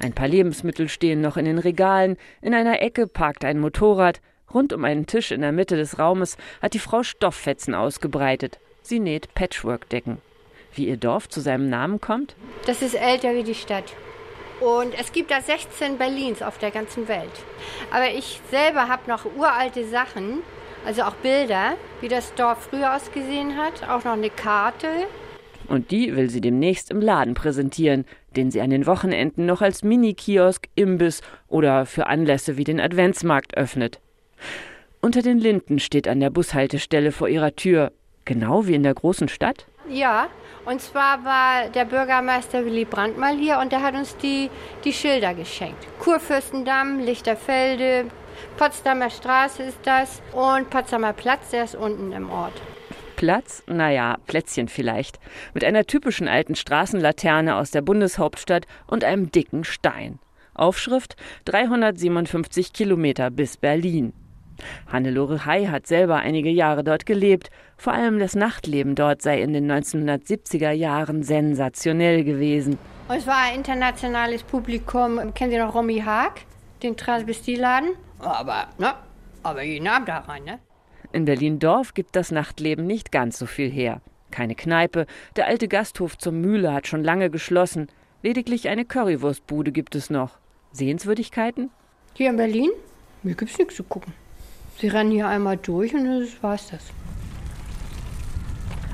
Ein paar Lebensmittel stehen noch in den Regalen, in einer Ecke parkt ein Motorrad, rund um einen Tisch in der Mitte des Raumes hat die Frau Stofffetzen ausgebreitet. Sie näht Patchwork-Decken wie Ihr Dorf zu seinem Namen kommt? Das ist älter wie die Stadt. Und es gibt da 16 Berlins auf der ganzen Welt. Aber ich selber habe noch uralte Sachen, also auch Bilder, wie das Dorf früher ausgesehen hat, auch noch eine Karte. Und die will sie demnächst im Laden präsentieren, den sie an den Wochenenden noch als Mini-Kiosk, Imbiss oder für Anlässe wie den Adventsmarkt öffnet. Unter den Linden steht an der Bushaltestelle vor ihrer Tür, genau wie in der großen Stadt? Ja, und zwar war der Bürgermeister Willy Brandt mal hier und der hat uns die, die Schilder geschenkt. Kurfürstendamm, Lichterfelde, Potsdamer Straße ist das und Potsdamer Platz, der ist unten im Ort. Platz? Naja, Plätzchen vielleicht. Mit einer typischen alten Straßenlaterne aus der Bundeshauptstadt und einem dicken Stein. Aufschrift 357 Kilometer bis Berlin. Hannelore Hai hat selber einige Jahre dort gelebt. Vor allem das Nachtleben dort sei in den 1970er Jahren sensationell gewesen. Es war ein internationales Publikum. Kennen Sie noch Romy Haag, den Transvestiladen? Aber, ne? Aber jeden Abend da rein, ne? In Berlin-Dorf gibt das Nachtleben nicht ganz so viel her. Keine Kneipe, der alte Gasthof zur Mühle hat schon lange geschlossen. Lediglich eine Currywurstbude gibt es noch. Sehenswürdigkeiten? Hier in Berlin? Mir gibt's nichts zu gucken. Sie rennen hier einmal durch und das war's das.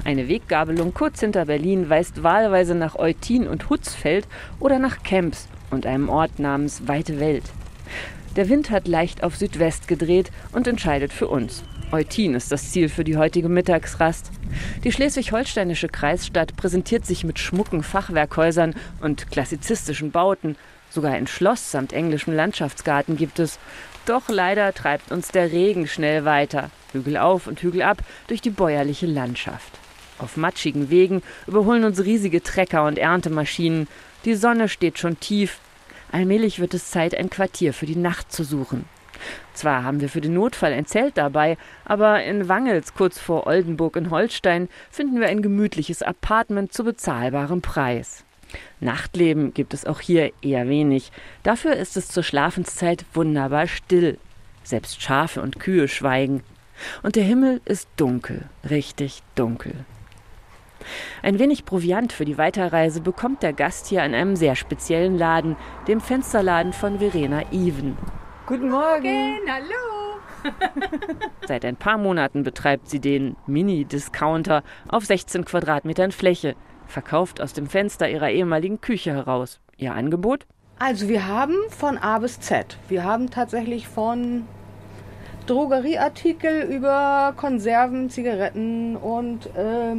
Eine Weggabelung kurz hinter Berlin weist wahlweise nach Eutin und Hutzfeld oder nach Kemps und einem Ort namens Weite Welt. Der Wind hat leicht auf Südwest gedreht und entscheidet für uns. Eutin ist das Ziel für die heutige Mittagsrast. Die schleswig-holsteinische Kreisstadt präsentiert sich mit schmucken Fachwerkhäusern und klassizistischen Bauten. Sogar ein Schloss samt englischem Landschaftsgarten gibt es. Doch leider treibt uns der Regen schnell weiter, Hügel auf und Hügel ab, durch die bäuerliche Landschaft. Auf matschigen Wegen überholen uns riesige Trecker und Erntemaschinen. Die Sonne steht schon tief. Allmählich wird es Zeit, ein Quartier für die Nacht zu suchen. Zwar haben wir für den Notfall ein Zelt dabei, aber in Wangels, kurz vor Oldenburg in Holstein, finden wir ein gemütliches Apartment zu bezahlbarem Preis. Nachtleben gibt es auch hier eher wenig. Dafür ist es zur Schlafenszeit wunderbar still. Selbst Schafe und Kühe schweigen. Und der Himmel ist dunkel, richtig dunkel. Ein wenig Proviant für die Weiterreise bekommt der Gast hier in einem sehr speziellen Laden, dem Fensterladen von Verena Even. Guten Morgen, hallo. Seit ein paar Monaten betreibt sie den Mini-Discounter auf 16 Quadratmetern Fläche, verkauft aus dem Fenster ihrer ehemaligen Küche heraus. Ihr Angebot? Also wir haben von A bis Z. Wir haben tatsächlich von Drogerieartikel über Konserven, Zigaretten und äh,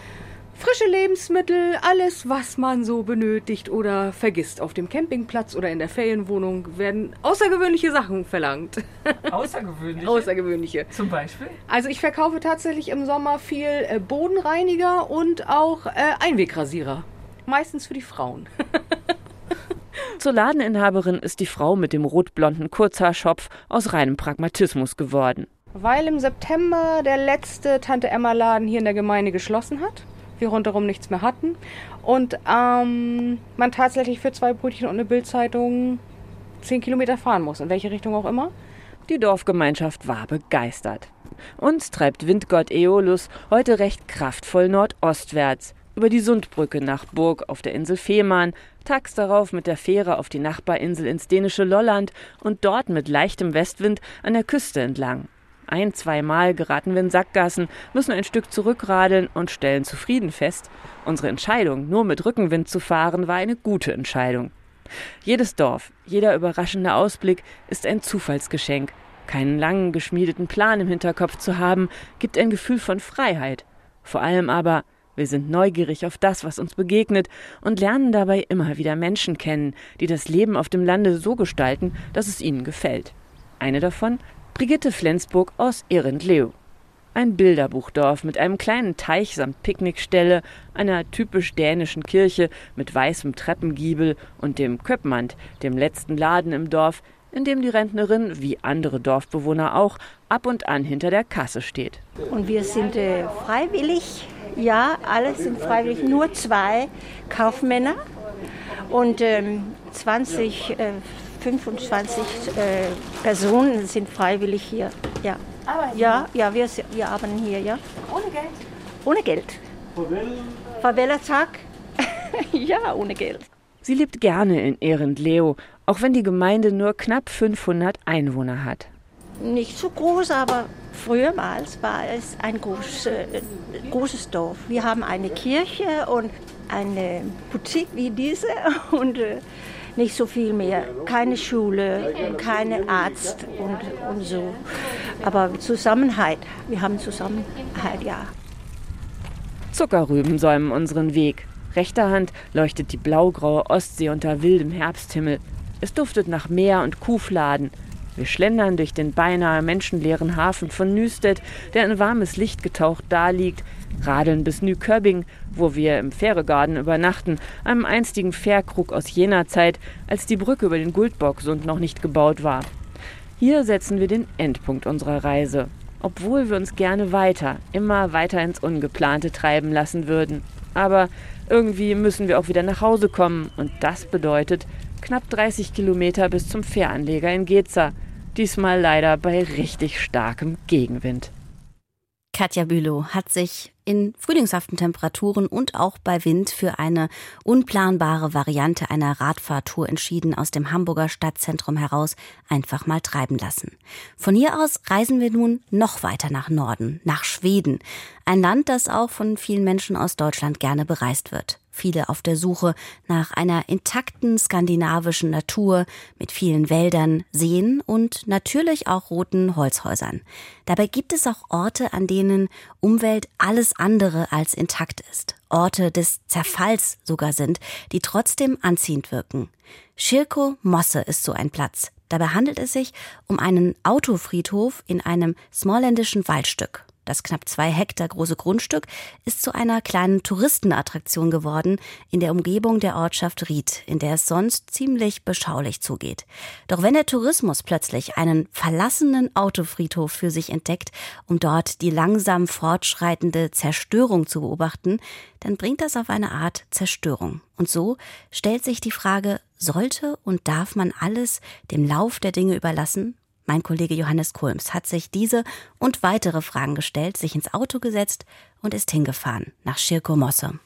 Frische Lebensmittel, alles, was man so benötigt oder vergisst. Auf dem Campingplatz oder in der Ferienwohnung werden außergewöhnliche Sachen verlangt. Außergewöhnliche? Außergewöhnliche. Zum Beispiel? Also ich verkaufe tatsächlich im Sommer viel äh, Bodenreiniger und auch äh, Einwegrasierer. Meistens für die Frauen. Zur Ladeninhaberin ist die Frau mit dem rotblonden Kurzhaarschopf aus reinem Pragmatismus geworden. Weil im September der letzte Tante Emma Laden hier in der Gemeinde geschlossen hat wir rundherum nichts mehr hatten. Und ähm, man tatsächlich für zwei Brötchen und eine Bildzeitung zehn Kilometer fahren muss, in welche Richtung auch immer. Die Dorfgemeinschaft war begeistert. Uns treibt Windgott Aeolus heute recht kraftvoll nordostwärts, über die Sundbrücke nach Burg auf der Insel Fehmarn, tags darauf mit der Fähre auf die Nachbarinsel ins dänische Lolland und dort mit leichtem Westwind an der Küste entlang. Ein, zweimal geraten wir in Sackgassen, müssen ein Stück zurückradeln und stellen zufrieden fest, unsere Entscheidung, nur mit Rückenwind zu fahren, war eine gute Entscheidung. Jedes Dorf, jeder überraschende Ausblick ist ein Zufallsgeschenk. Keinen langen geschmiedeten Plan im Hinterkopf zu haben, gibt ein Gefühl von Freiheit. Vor allem aber, wir sind neugierig auf das, was uns begegnet und lernen dabei immer wieder Menschen kennen, die das Leben auf dem Lande so gestalten, dass es ihnen gefällt. Eine davon Brigitte Flensburg aus Erendleu. Ein Bilderbuchdorf mit einem kleinen Teich samt Picknickstelle, einer typisch dänischen Kirche mit weißem Treppengiebel und dem Köppmand, dem letzten Laden im Dorf, in dem die Rentnerin, wie andere Dorfbewohner auch, ab und an hinter der Kasse steht. Und wir sind äh, freiwillig, ja, alle sind freiwillig, nur zwei Kaufmänner und ähm, 20 äh, 25 äh, Personen sind freiwillig hier. Ja, arbeiten ja, ja wir, wir arbeiten hier, ja. Ohne Geld? Ohne Geld. Favela-Tag? ja, ohne Geld. Sie lebt gerne in Ehrendleo, auch wenn die Gemeinde nur knapp 500 Einwohner hat. Nicht so groß, aber frühermals war es ein groß, äh, großes Dorf. Wir haben eine Kirche und eine Boutique wie diese und äh, nicht so viel mehr. Keine Schule, keine Arzt und, und so. Aber Zusammenhalt, wir haben Zusammenhalt, ja. Zuckerrüben säumen unseren Weg. Rechter Hand leuchtet die blaugraue Ostsee unter wildem Herbsthimmel. Es duftet nach Meer und Kuhfladen. Wir schlendern durch den beinahe menschenleeren Hafen von Nüstedt, der in warmes Licht getaucht daliegt, radeln bis Nyköbbing, wo wir im Fähregarten übernachten, einem einstigen Fährkrug aus jener Zeit, als die Brücke über den Guldbocksund noch nicht gebaut war. Hier setzen wir den Endpunkt unserer Reise, obwohl wir uns gerne weiter, immer weiter ins Ungeplante treiben lassen würden. Aber irgendwie müssen wir auch wieder nach Hause kommen und das bedeutet knapp 30 Kilometer bis zum Fähranleger in Geza, diesmal leider bei richtig starkem Gegenwind. Katja Bülow hat sich in frühlingshaften Temperaturen und auch bei Wind für eine unplanbare Variante einer Radfahrtour entschieden, aus dem Hamburger Stadtzentrum heraus einfach mal treiben lassen. Von hier aus reisen wir nun noch weiter nach Norden, nach Schweden, ein Land, das auch von vielen Menschen aus Deutschland gerne bereist wird viele auf der Suche nach einer intakten skandinavischen Natur mit vielen Wäldern, Seen und natürlich auch roten Holzhäusern. Dabei gibt es auch Orte, an denen Umwelt alles andere als intakt ist. Orte des Zerfalls sogar sind, die trotzdem anziehend wirken. Schirko Mosse ist so ein Platz. Dabei handelt es sich um einen Autofriedhof in einem smallländischen Waldstück. Das knapp zwei Hektar große Grundstück ist zu einer kleinen Touristenattraktion geworden in der Umgebung der Ortschaft Ried, in der es sonst ziemlich beschaulich zugeht. Doch wenn der Tourismus plötzlich einen verlassenen Autofriedhof für sich entdeckt, um dort die langsam fortschreitende Zerstörung zu beobachten, dann bringt das auf eine Art Zerstörung. Und so stellt sich die Frage, sollte und darf man alles dem Lauf der Dinge überlassen? Mein Kollege Johannes Kulms hat sich diese und weitere Fragen gestellt, sich ins Auto gesetzt und ist hingefahren nach Schirko Mosse.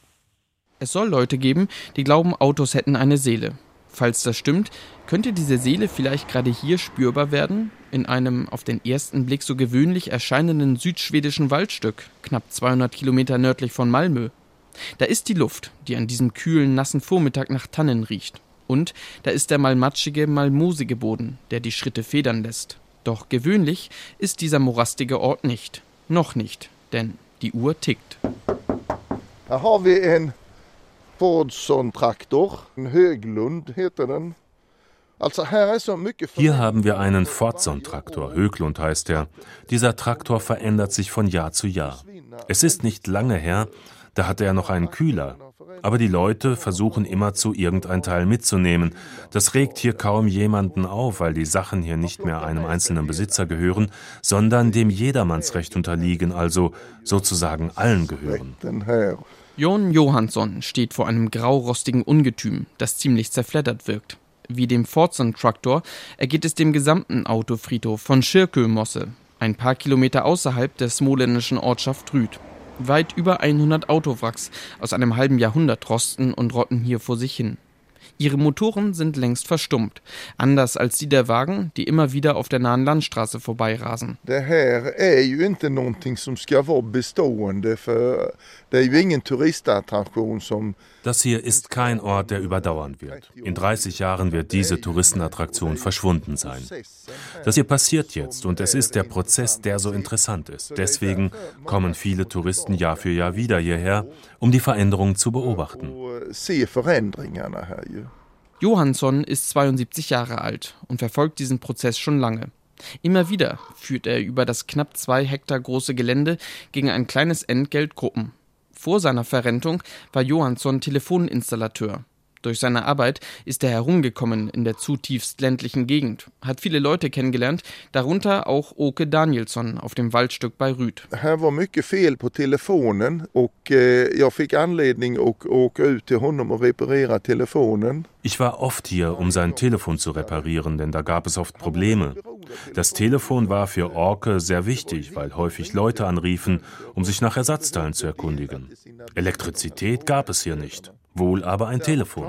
Es soll Leute geben, die glauben, Autos hätten eine Seele. Falls das stimmt, könnte diese Seele vielleicht gerade hier spürbar werden, in einem auf den ersten Blick so gewöhnlich erscheinenden südschwedischen Waldstück, knapp 200 Kilometer nördlich von Malmö. Da ist die Luft, die an diesem kühlen, nassen Vormittag nach Tannen riecht. Und da ist der mal matschige, mal moosige Boden, der die Schritte federn lässt. Doch gewöhnlich ist dieser morastige Ort nicht. Noch nicht, denn die Uhr tickt. Här har vi en Fordson-traktor, en Höglund heter den. Also Hier haben wir einen Fordson-Traktor, Höglund heißt er. Dieser Traktor verändert sich von Jahr zu Jahr. Es ist nicht lange her, da hatte er noch einen Kühler. Aber die Leute versuchen immerzu irgendein Teil mitzunehmen. Das regt hier kaum jemanden auf, weil die Sachen hier nicht mehr einem einzelnen Besitzer gehören, sondern dem Jedermannsrecht unterliegen, also sozusagen allen gehören. Jon Johansson steht vor einem graurostigen Ungetüm, das ziemlich zerfleddert wirkt. Wie dem Fordson-Traktor ergeht es dem gesamten Autofriedhof von Schirkölmosse, ein paar Kilometer außerhalb der smoländischen Ortschaft Rüd. Weit über 100 Autowracks aus einem halben Jahrhundert rosten und rotten hier vor sich hin. Ihre Motoren sind längst verstummt, anders als die der Wagen, die immer wieder auf der nahen Landstraße vorbeirasen. Det här är ju inte någonting som ska vara bestående för det är ju ingen turistattraktion som Das hier ist kein Ort, der überdauern wird. In 30 Jahren wird diese Touristenattraktion verschwunden sein. Das hier passiert jetzt und es ist der Prozess, der so interessant ist. Deswegen kommen viele Touristen Jahr für Jahr wieder hierher, um die Veränderungen zu beobachten. ju. Johansson ist 72 Jahre alt und verfolgt diesen Prozess schon lange. Immer wieder führt er über das knapp zwei Hektar große Gelände gegen ein kleines Entgelt Gruppen. Vor seiner Verrentung war Johansson Telefoninstallateur. Durch seine Arbeit ist er herumgekommen in der zutiefst ländlichen Gegend, hat viele Leute kennengelernt, darunter auch Oke Danielsson auf dem Waldstück bei Rüd. Här var mycket fel på telefonen och eh, jag fick anledning att åka ut till honom och reparera telefonen. Ich war oft hier, um sein Telefon zu reparieren, denn da gab es oft Probleme. Das Telefon war für Orke sehr wichtig, weil häufig Leute anriefen, um sich nach Ersatzteilen zu erkundigen. Elektrizität gab es hier nicht, wohl aber ein Telefon.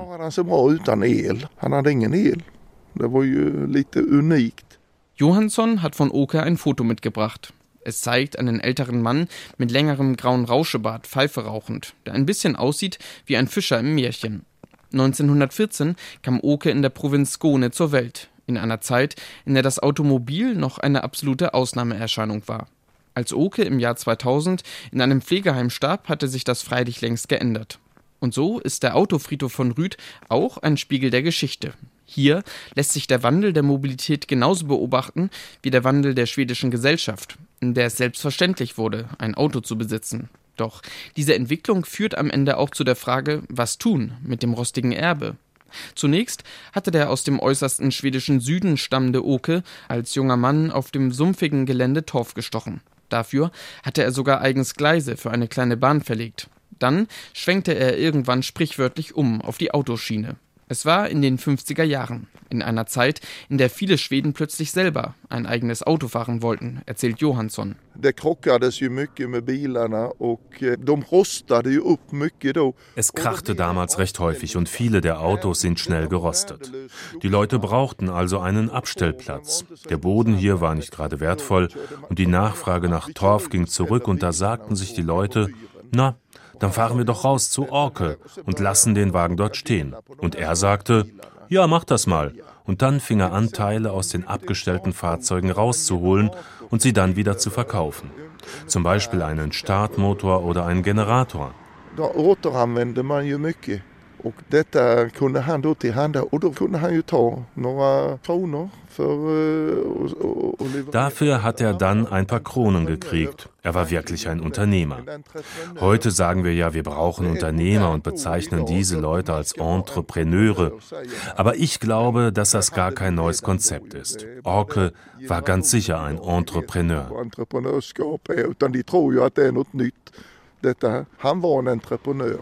Johansson hat von Oke ein Foto mitgebracht. Es zeigt einen älteren Mann mit längerem grauen Rauschebart, Pfeife rauchend, der ein bisschen aussieht wie ein Fischer im Märchen. 1914 kam Oke in der Provinz Skåne zur Welt, in einer Zeit, in der das Automobil noch eine absolute Ausnahmeerscheinung war. Als Oke im Jahr 2000 in einem Pflegeheim starb, hatte sich das freilich längst geändert. Und so ist der Autofriedhof von Rüd auch ein Spiegel der Geschichte. Hier lässt sich der Wandel der Mobilität genauso beobachten wie der Wandel der schwedischen Gesellschaft, in der es selbstverständlich wurde, ein Auto zu besitzen. Doch diese Entwicklung führt am Ende auch zu der Frage, was tun mit dem rostigen Erbe? Zunächst hatte der aus dem äußersten schwedischen Süden stammende Oke als junger Mann auf dem sumpfigen Gelände Torf gestochen. Dafür hatte er sogar eigens Gleise für eine kleine Bahn verlegt. Dann schwenkte er irgendwann sprichwörtlich um auf die Autoschiene. Es war in den 50er Jahren, in einer Zeit, in der viele Schweden plötzlich selber ein eigenes Auto fahren wollten, erzählt Johansson. Det krockades ju mycket med bilarna och eh, de rostade ju upp mycket då. Es krachte damals recht häufig und viele der Autos sind schnell gerostet. Die Leute brauchten also einen Abstellplatz. Der Boden hier war nicht gerade wertvoll und die Nachfrage nach Torf ging zurück und da sagten sich die Leute, na, dann fahren wir doch raus zu Orke und lassen den Wagen dort stehen. Und er sagte, ja, mach das mal. Und dann fing er an, Teile aus den abgestellten Fahrzeugen rauszuholen und sie dann wieder zu verkaufen. Zum Beispiel einen Startmotor oder einen Generator. Då återanvände man ju mycket. Och detta kunde han då tillhanda och då kunde han ju ta några Dafür hat er dann ein paar Kronen gekriegt. Er war wirklich ein Unternehmer. Heute sagen wir ja, wir brauchen Unternehmer und bezeichnen diese Leute als Entrepreneure. Aber ich glaube, dass das gar kein neues Konzept ist. Orke war ganz sicher ein Entrepreneur. Han var en entreprenör.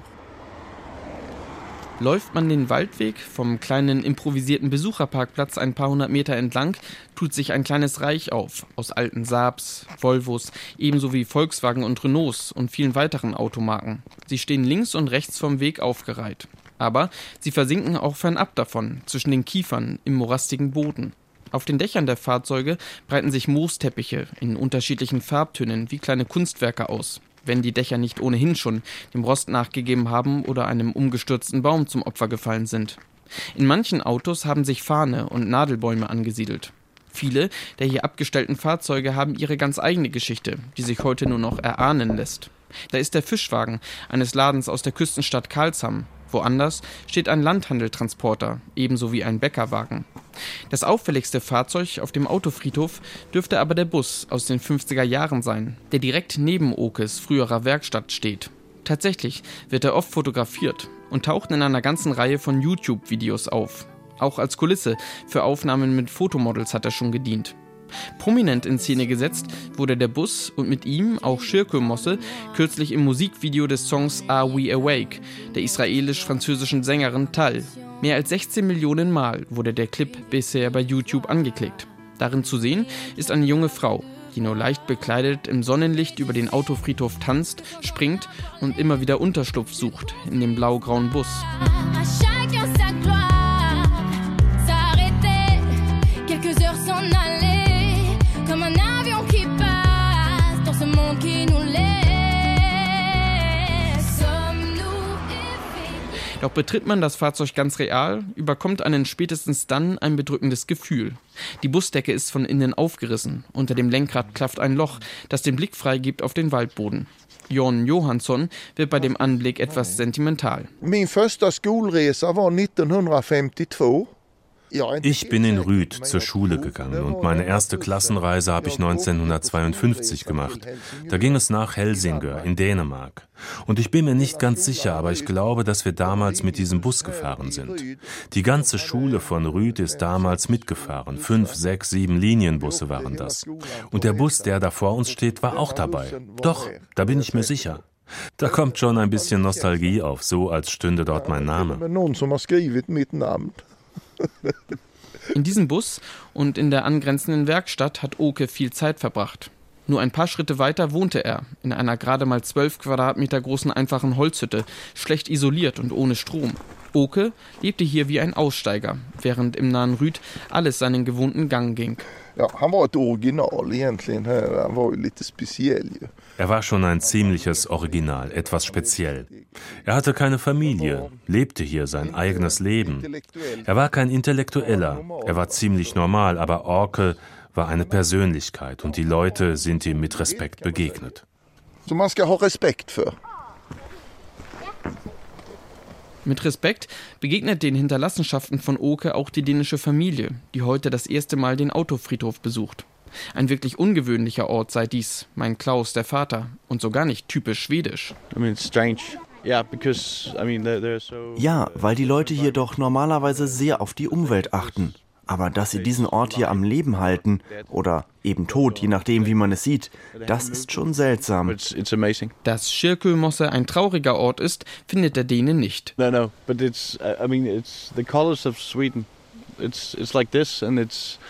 Läuft man den Waldweg vom kleinen improvisierten Besucherparkplatz ein paar hundert Meter entlang, tut sich ein kleines Reich auf aus alten Saabs, Volvos, ebenso wie Volkswagen und Renaults und vielen weiteren Automarken. Sie stehen links und rechts vom Weg aufgereiht. Aber sie versinken auch fernab davon, zwischen den Kiefern im morastigen Boden. Auf den Dächern der Fahrzeuge breiten sich Moosteppiche in unterschiedlichen Farbtönen wie kleine Kunstwerke aus wenn die Dächer nicht ohnehin schon dem Rost nachgegeben haben oder einem umgestürzten Baum zum Opfer gefallen sind. In manchen Autos haben sich Fahne und Nadelbäume angesiedelt. Viele der hier abgestellten Fahrzeuge haben ihre ganz eigene Geschichte, die sich heute nur noch erahnen lässt. Da ist der Fischwagen eines Ladens aus der Küstenstadt Karlsham, Woanders steht ein Landhandeltransporter, ebenso wie ein Bäckerwagen. Das auffälligste Fahrzeug auf dem Autofriedhof dürfte aber der Bus aus den 50er Jahren sein, der direkt neben Okes früherer Werkstatt steht. Tatsächlich wird er oft fotografiert und taucht in einer ganzen Reihe von YouTube-Videos auf. Auch als Kulisse für Aufnahmen mit Fotomodels hat er schon gedient. Prominent in Szene gesetzt wurde der Bus und mit ihm auch Shirko Mosse kürzlich im Musikvideo des Songs Are We Awake der israelisch-französischen Sängerin Tal. Mehr als 16 Millionen Mal wurde der Clip bisher bei YouTube angeklickt. Darin zu sehen ist eine junge Frau, die nur leicht bekleidet im Sonnenlicht über den Autofriedhof tanzt, springt und immer wieder Unterschlupf sucht in dem blau-grauen Bus. Doch betritt man das Fahrzeug ganz real, überkommt einen spätestens dann ein bedrückendes Gefühl. Die Busdecke ist von innen aufgerissen, unter dem Lenkrad klafft ein Loch, das den Blick freigibt auf den Waldboden. Jon Johansson wird bei dem Anblick etwas sentimental. Min första skolresa war 1952. Ich bin in Rüd zur Schule gegangen und meine erste Klassenreise habe ich 1952 gemacht. Da ging es nach Helsingør in Dänemark. Und ich bin mir nicht ganz sicher, aber ich glaube, dass wir damals mit diesem Bus gefahren sind. Die ganze Schule von Rüd ist damals mitgefahren. Fünf, sechs, sieben Linienbusse waren das. Und der Bus, der da vor uns steht, war auch dabei. Doch, da bin ich mir sicher. Da kommt schon ein bisschen Nostalgie auf, so als stünde dort mein Name. In diesem Bus und in der angrenzenden Werkstatt hat Oke viel Zeit verbracht. Nur ein paar Schritte weiter wohnte er, in einer gerade mal zwölf Quadratmeter großen einfachen Holzhütte, schlecht isoliert und ohne Strom. Oke lebte hier wie ein Aussteiger, während im nahen Rüd alles seinen gewohnten Gang ging. Ja, han var ett original egentligen. Han var ju lite speciell. Er war schon ein ziemliches Original, etwas speziell. Er hatte keine Familie, lebte hier sein eigenes Leben. Er war kein Intellektueller, er war ziemlich normal, aber Orke war eine Persönlichkeit und die Leute sind ihm mit Respekt begegnet. So man ska ha Respekt für. Mit Respekt begegnet den Hinterlassenschaften von Oke auch die dänische Familie, die heute das erste Mal den Autofriedhof besucht. Ein wirklich ungewöhnlicher Ort sei dies, mein Klaus, der Vater, und so gar nicht typisch schwedisch. Ja, weil die Leute hier doch normalerweise sehr auf die Umwelt achten. Aber dass sie diesen Ort hier am Leben halten oder eben tot, je nachdem, wie man es sieht, das ist schon seltsam. Dass Schirkölmosse ein trauriger Ort ist, findet der Däne nicht. No, no, but it's, I mean, it's the colors of Sweden. It's, it's like this and it's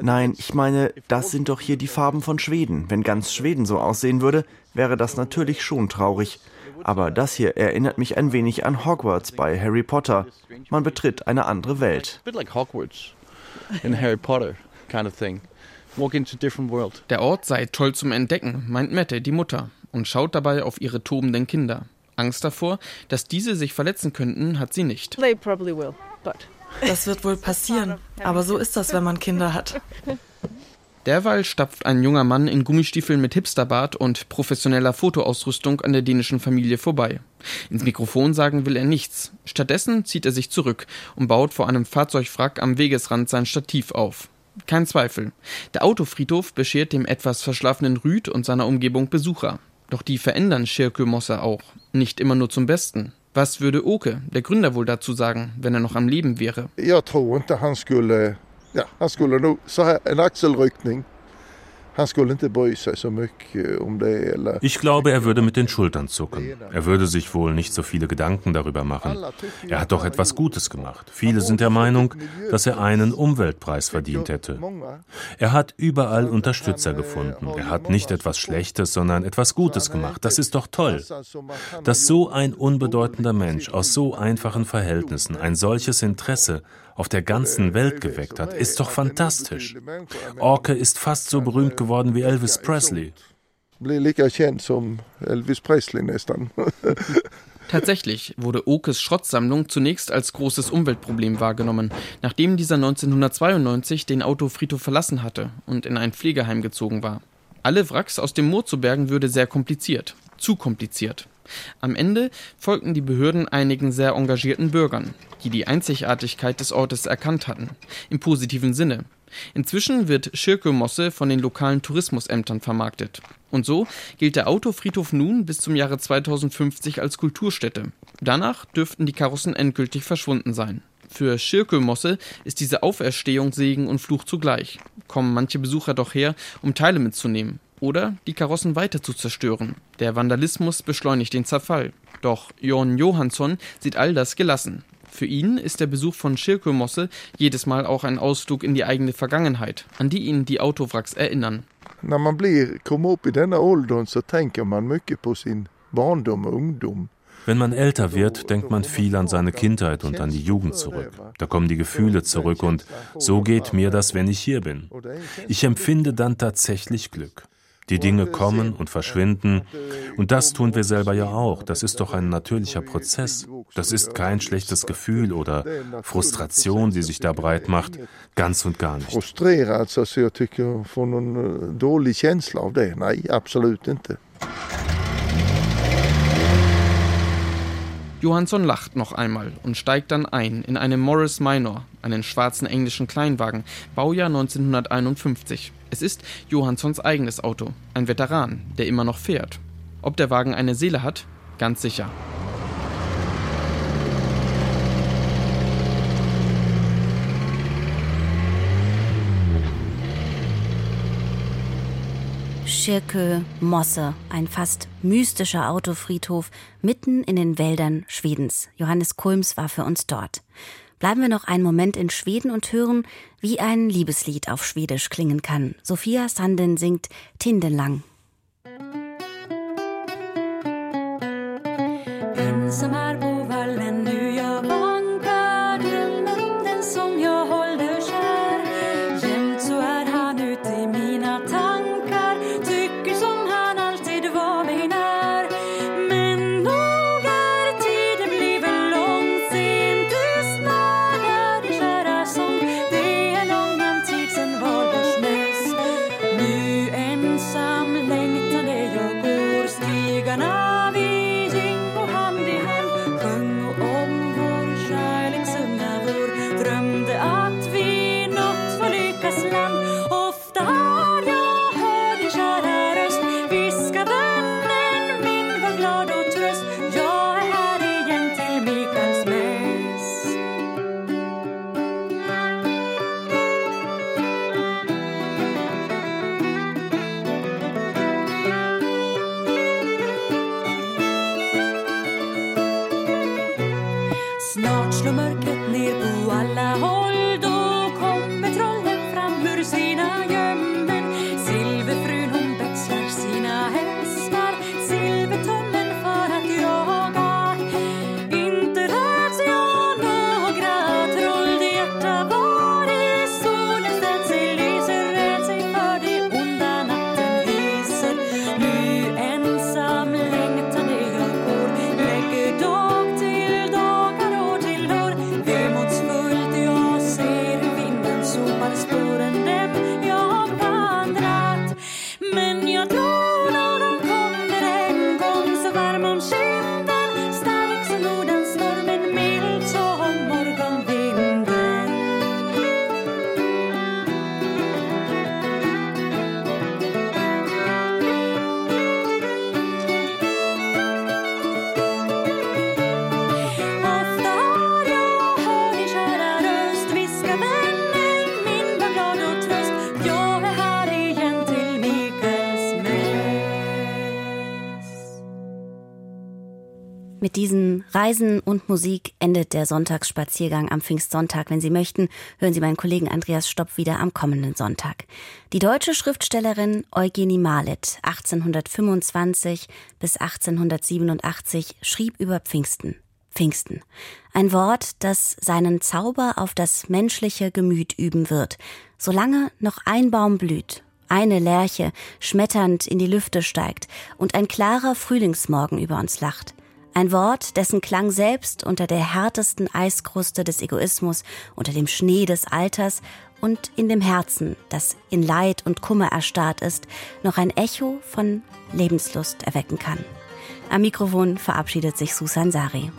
Nein, ich meine, das sind doch hier die Farben von Schweden. Wenn ganz Schweden so aussehen würde, wäre das natürlich schon traurig. Aber das hier erinnert mich ein wenig an Hogwarts bei Harry Potter. Man betritt eine andere Welt in Harry Potter kind of thing. Walk into different world. Der Ort sei toll zum Entdecken, meint Mette, die Mutter, und schaut dabei auf ihre tobenden Kinder. Angst davor, dass diese sich verletzen könnten, hat sie nicht. They probably will, but das wird wohl passieren, aber so ist das, wenn man Kinder hat. Derweil stapft ein junger Mann in Gummistiefeln mit Hipsterbart und professioneller Fotoausrüstung an der dänischen Familie vorbei. Ins Mikrofon sagen will er nichts. Stattdessen zieht er sich zurück und baut vor einem Fahrzeugwrack am Wegesrand sein Stativ auf. Kein Zweifel. Der Autofriedhof beschert dem etwas verschlafenen Rüd und seiner Umgebung Besucher. Doch die verändern Schirkömosse auch. Nicht immer nur zum Besten. Was würde Oke, der Gründer, wohl dazu sagen, wenn er noch am Leben wäre? Inte han skulle, ja, han skulle nog, så här, en axelryckning. Han skulle inte bry sig så mycket om det. Eller... Ich glaube, er würde mit den Schultern zucken. Er würde sich wohl nicht so viele Gedanken darüber machen. Er hat doch etwas Gutes gemacht. Viele sind der Meinung, dass er einen Umweltpreis verdient hätte. Er hat überall Unterstützer gefunden. Er hat nicht etwas Schlechtes, sondern etwas Gutes gemacht. Das ist doch toll. Dass so ein unbedeutender Mensch aus so einfachen Verhältnissen ein solches Interesse auf der ganzen Welt geweckt hat, ist doch fantastisch. Orke ist fast so berühmt geworden wie Elvis Presley. Blir lika känd som Elvis Presley nästan. Tatsächlich wurde Okes Schrottsammlung zunächst als großes Umweltproblem wahrgenommen, nachdem dieser 1992 den Autofriedhof verlassen hatte und in ein Pflegeheim gezogen war. Alle Wracks aus dem Moor zu bergen würde sehr kompliziert. Zu kompliziert. Am Ende folgten die Behörden einigen sehr engagierten Bürgern, die die Einzigartigkeit des Ortes erkannt hatten. Im positiven Sinne. Inzwischen wird Schirkömosse von den lokalen Tourismusämtern vermarktet. Und so gilt der Autofriedhof nun bis zum Jahre 2050 als Kulturstätte. Danach dürften die Karossen endgültig verschwunden sein. Für Schirkömosse ist diese Auferstehung Segen und Fluch zugleich. Kommen manche Besucher doch her, um Teile mitzunehmen oder die Karossen weiter zu zerstören. Der Vandalismus beschleunigt den Zerfall. Doch Jon Johansson sieht all das gelassen. Für ihn ist der Besuch von Schirkömosse jedes Mal auch ein Ausflug in die eigene Vergangenheit, an die ihn die Autowracks erinnern. När man blir, kommer upp i denna åldern så tänker man mycket på sin barndom och ungdom. Wenn man älter wird, denkt man viel an seine Kindheit und an die Jugend zurück. Da kommen die Gefühle zurück und so geht mir das, wenn ich hier bin. Ich empfinde dann tatsächlich Glück. Die Dinge kommen und verschwinden. Und das tun wir selber ja auch. Das ist doch ein natürlicher Prozess. Das ist kein schlechtes Gefühl oder Frustration, die sich da breit macht. Ganz und gar nicht. Frustrerad, alltså jag tycker jag får någon dålig känsla av det. Nej, absolut inte. Johansson lacht noch einmal und steigt dann ein in einem Morris Minor, einen schwarzen englischen Kleinwagen, Baujahr 1951. Es ist Johanssons eigenes Auto, ein Veteran, der immer noch fährt. Ob der Wagen eine Seele hat? Ganz sicher. Schirkö Mosse, ein fast mystischer Autofriedhof mitten in den Wäldern Schwedens. Johannes Kulms war für uns dort. Bleiben wir noch einen Moment in Schweden und hören, wie ein Liebeslied auf Schwedisch klingen kann. Sophia Sanden singt Tindelang. Ensam Reisen und Musik endet der Sonntagsspaziergang am Pfingstsonntag. Wenn Sie möchten, hören Sie meinen Kollegen Andreas Stopp wieder am kommenden Sonntag. Die deutsche Schriftstellerin Eugenie Malet, 1825 bis 1887, schrieb über Pfingsten. Pfingsten. Ein Wort, das seinen Zauber auf das menschliche Gemüt üben wird, solange noch ein Baum blüht, eine Lerche schmetternd in die Lüfte steigt und ein klarer Frühlingsmorgen über uns lacht. Ein Wort, dessen Klang selbst unter der härtesten Eiskruste des Egoismus, unter dem Schnee des Alters und in dem Herzen, das in Leid und Kummer erstarrt ist, noch ein Echo von Lebenslust erwecken kann. Am Mikrofon verabschiedet sich Susan Sari.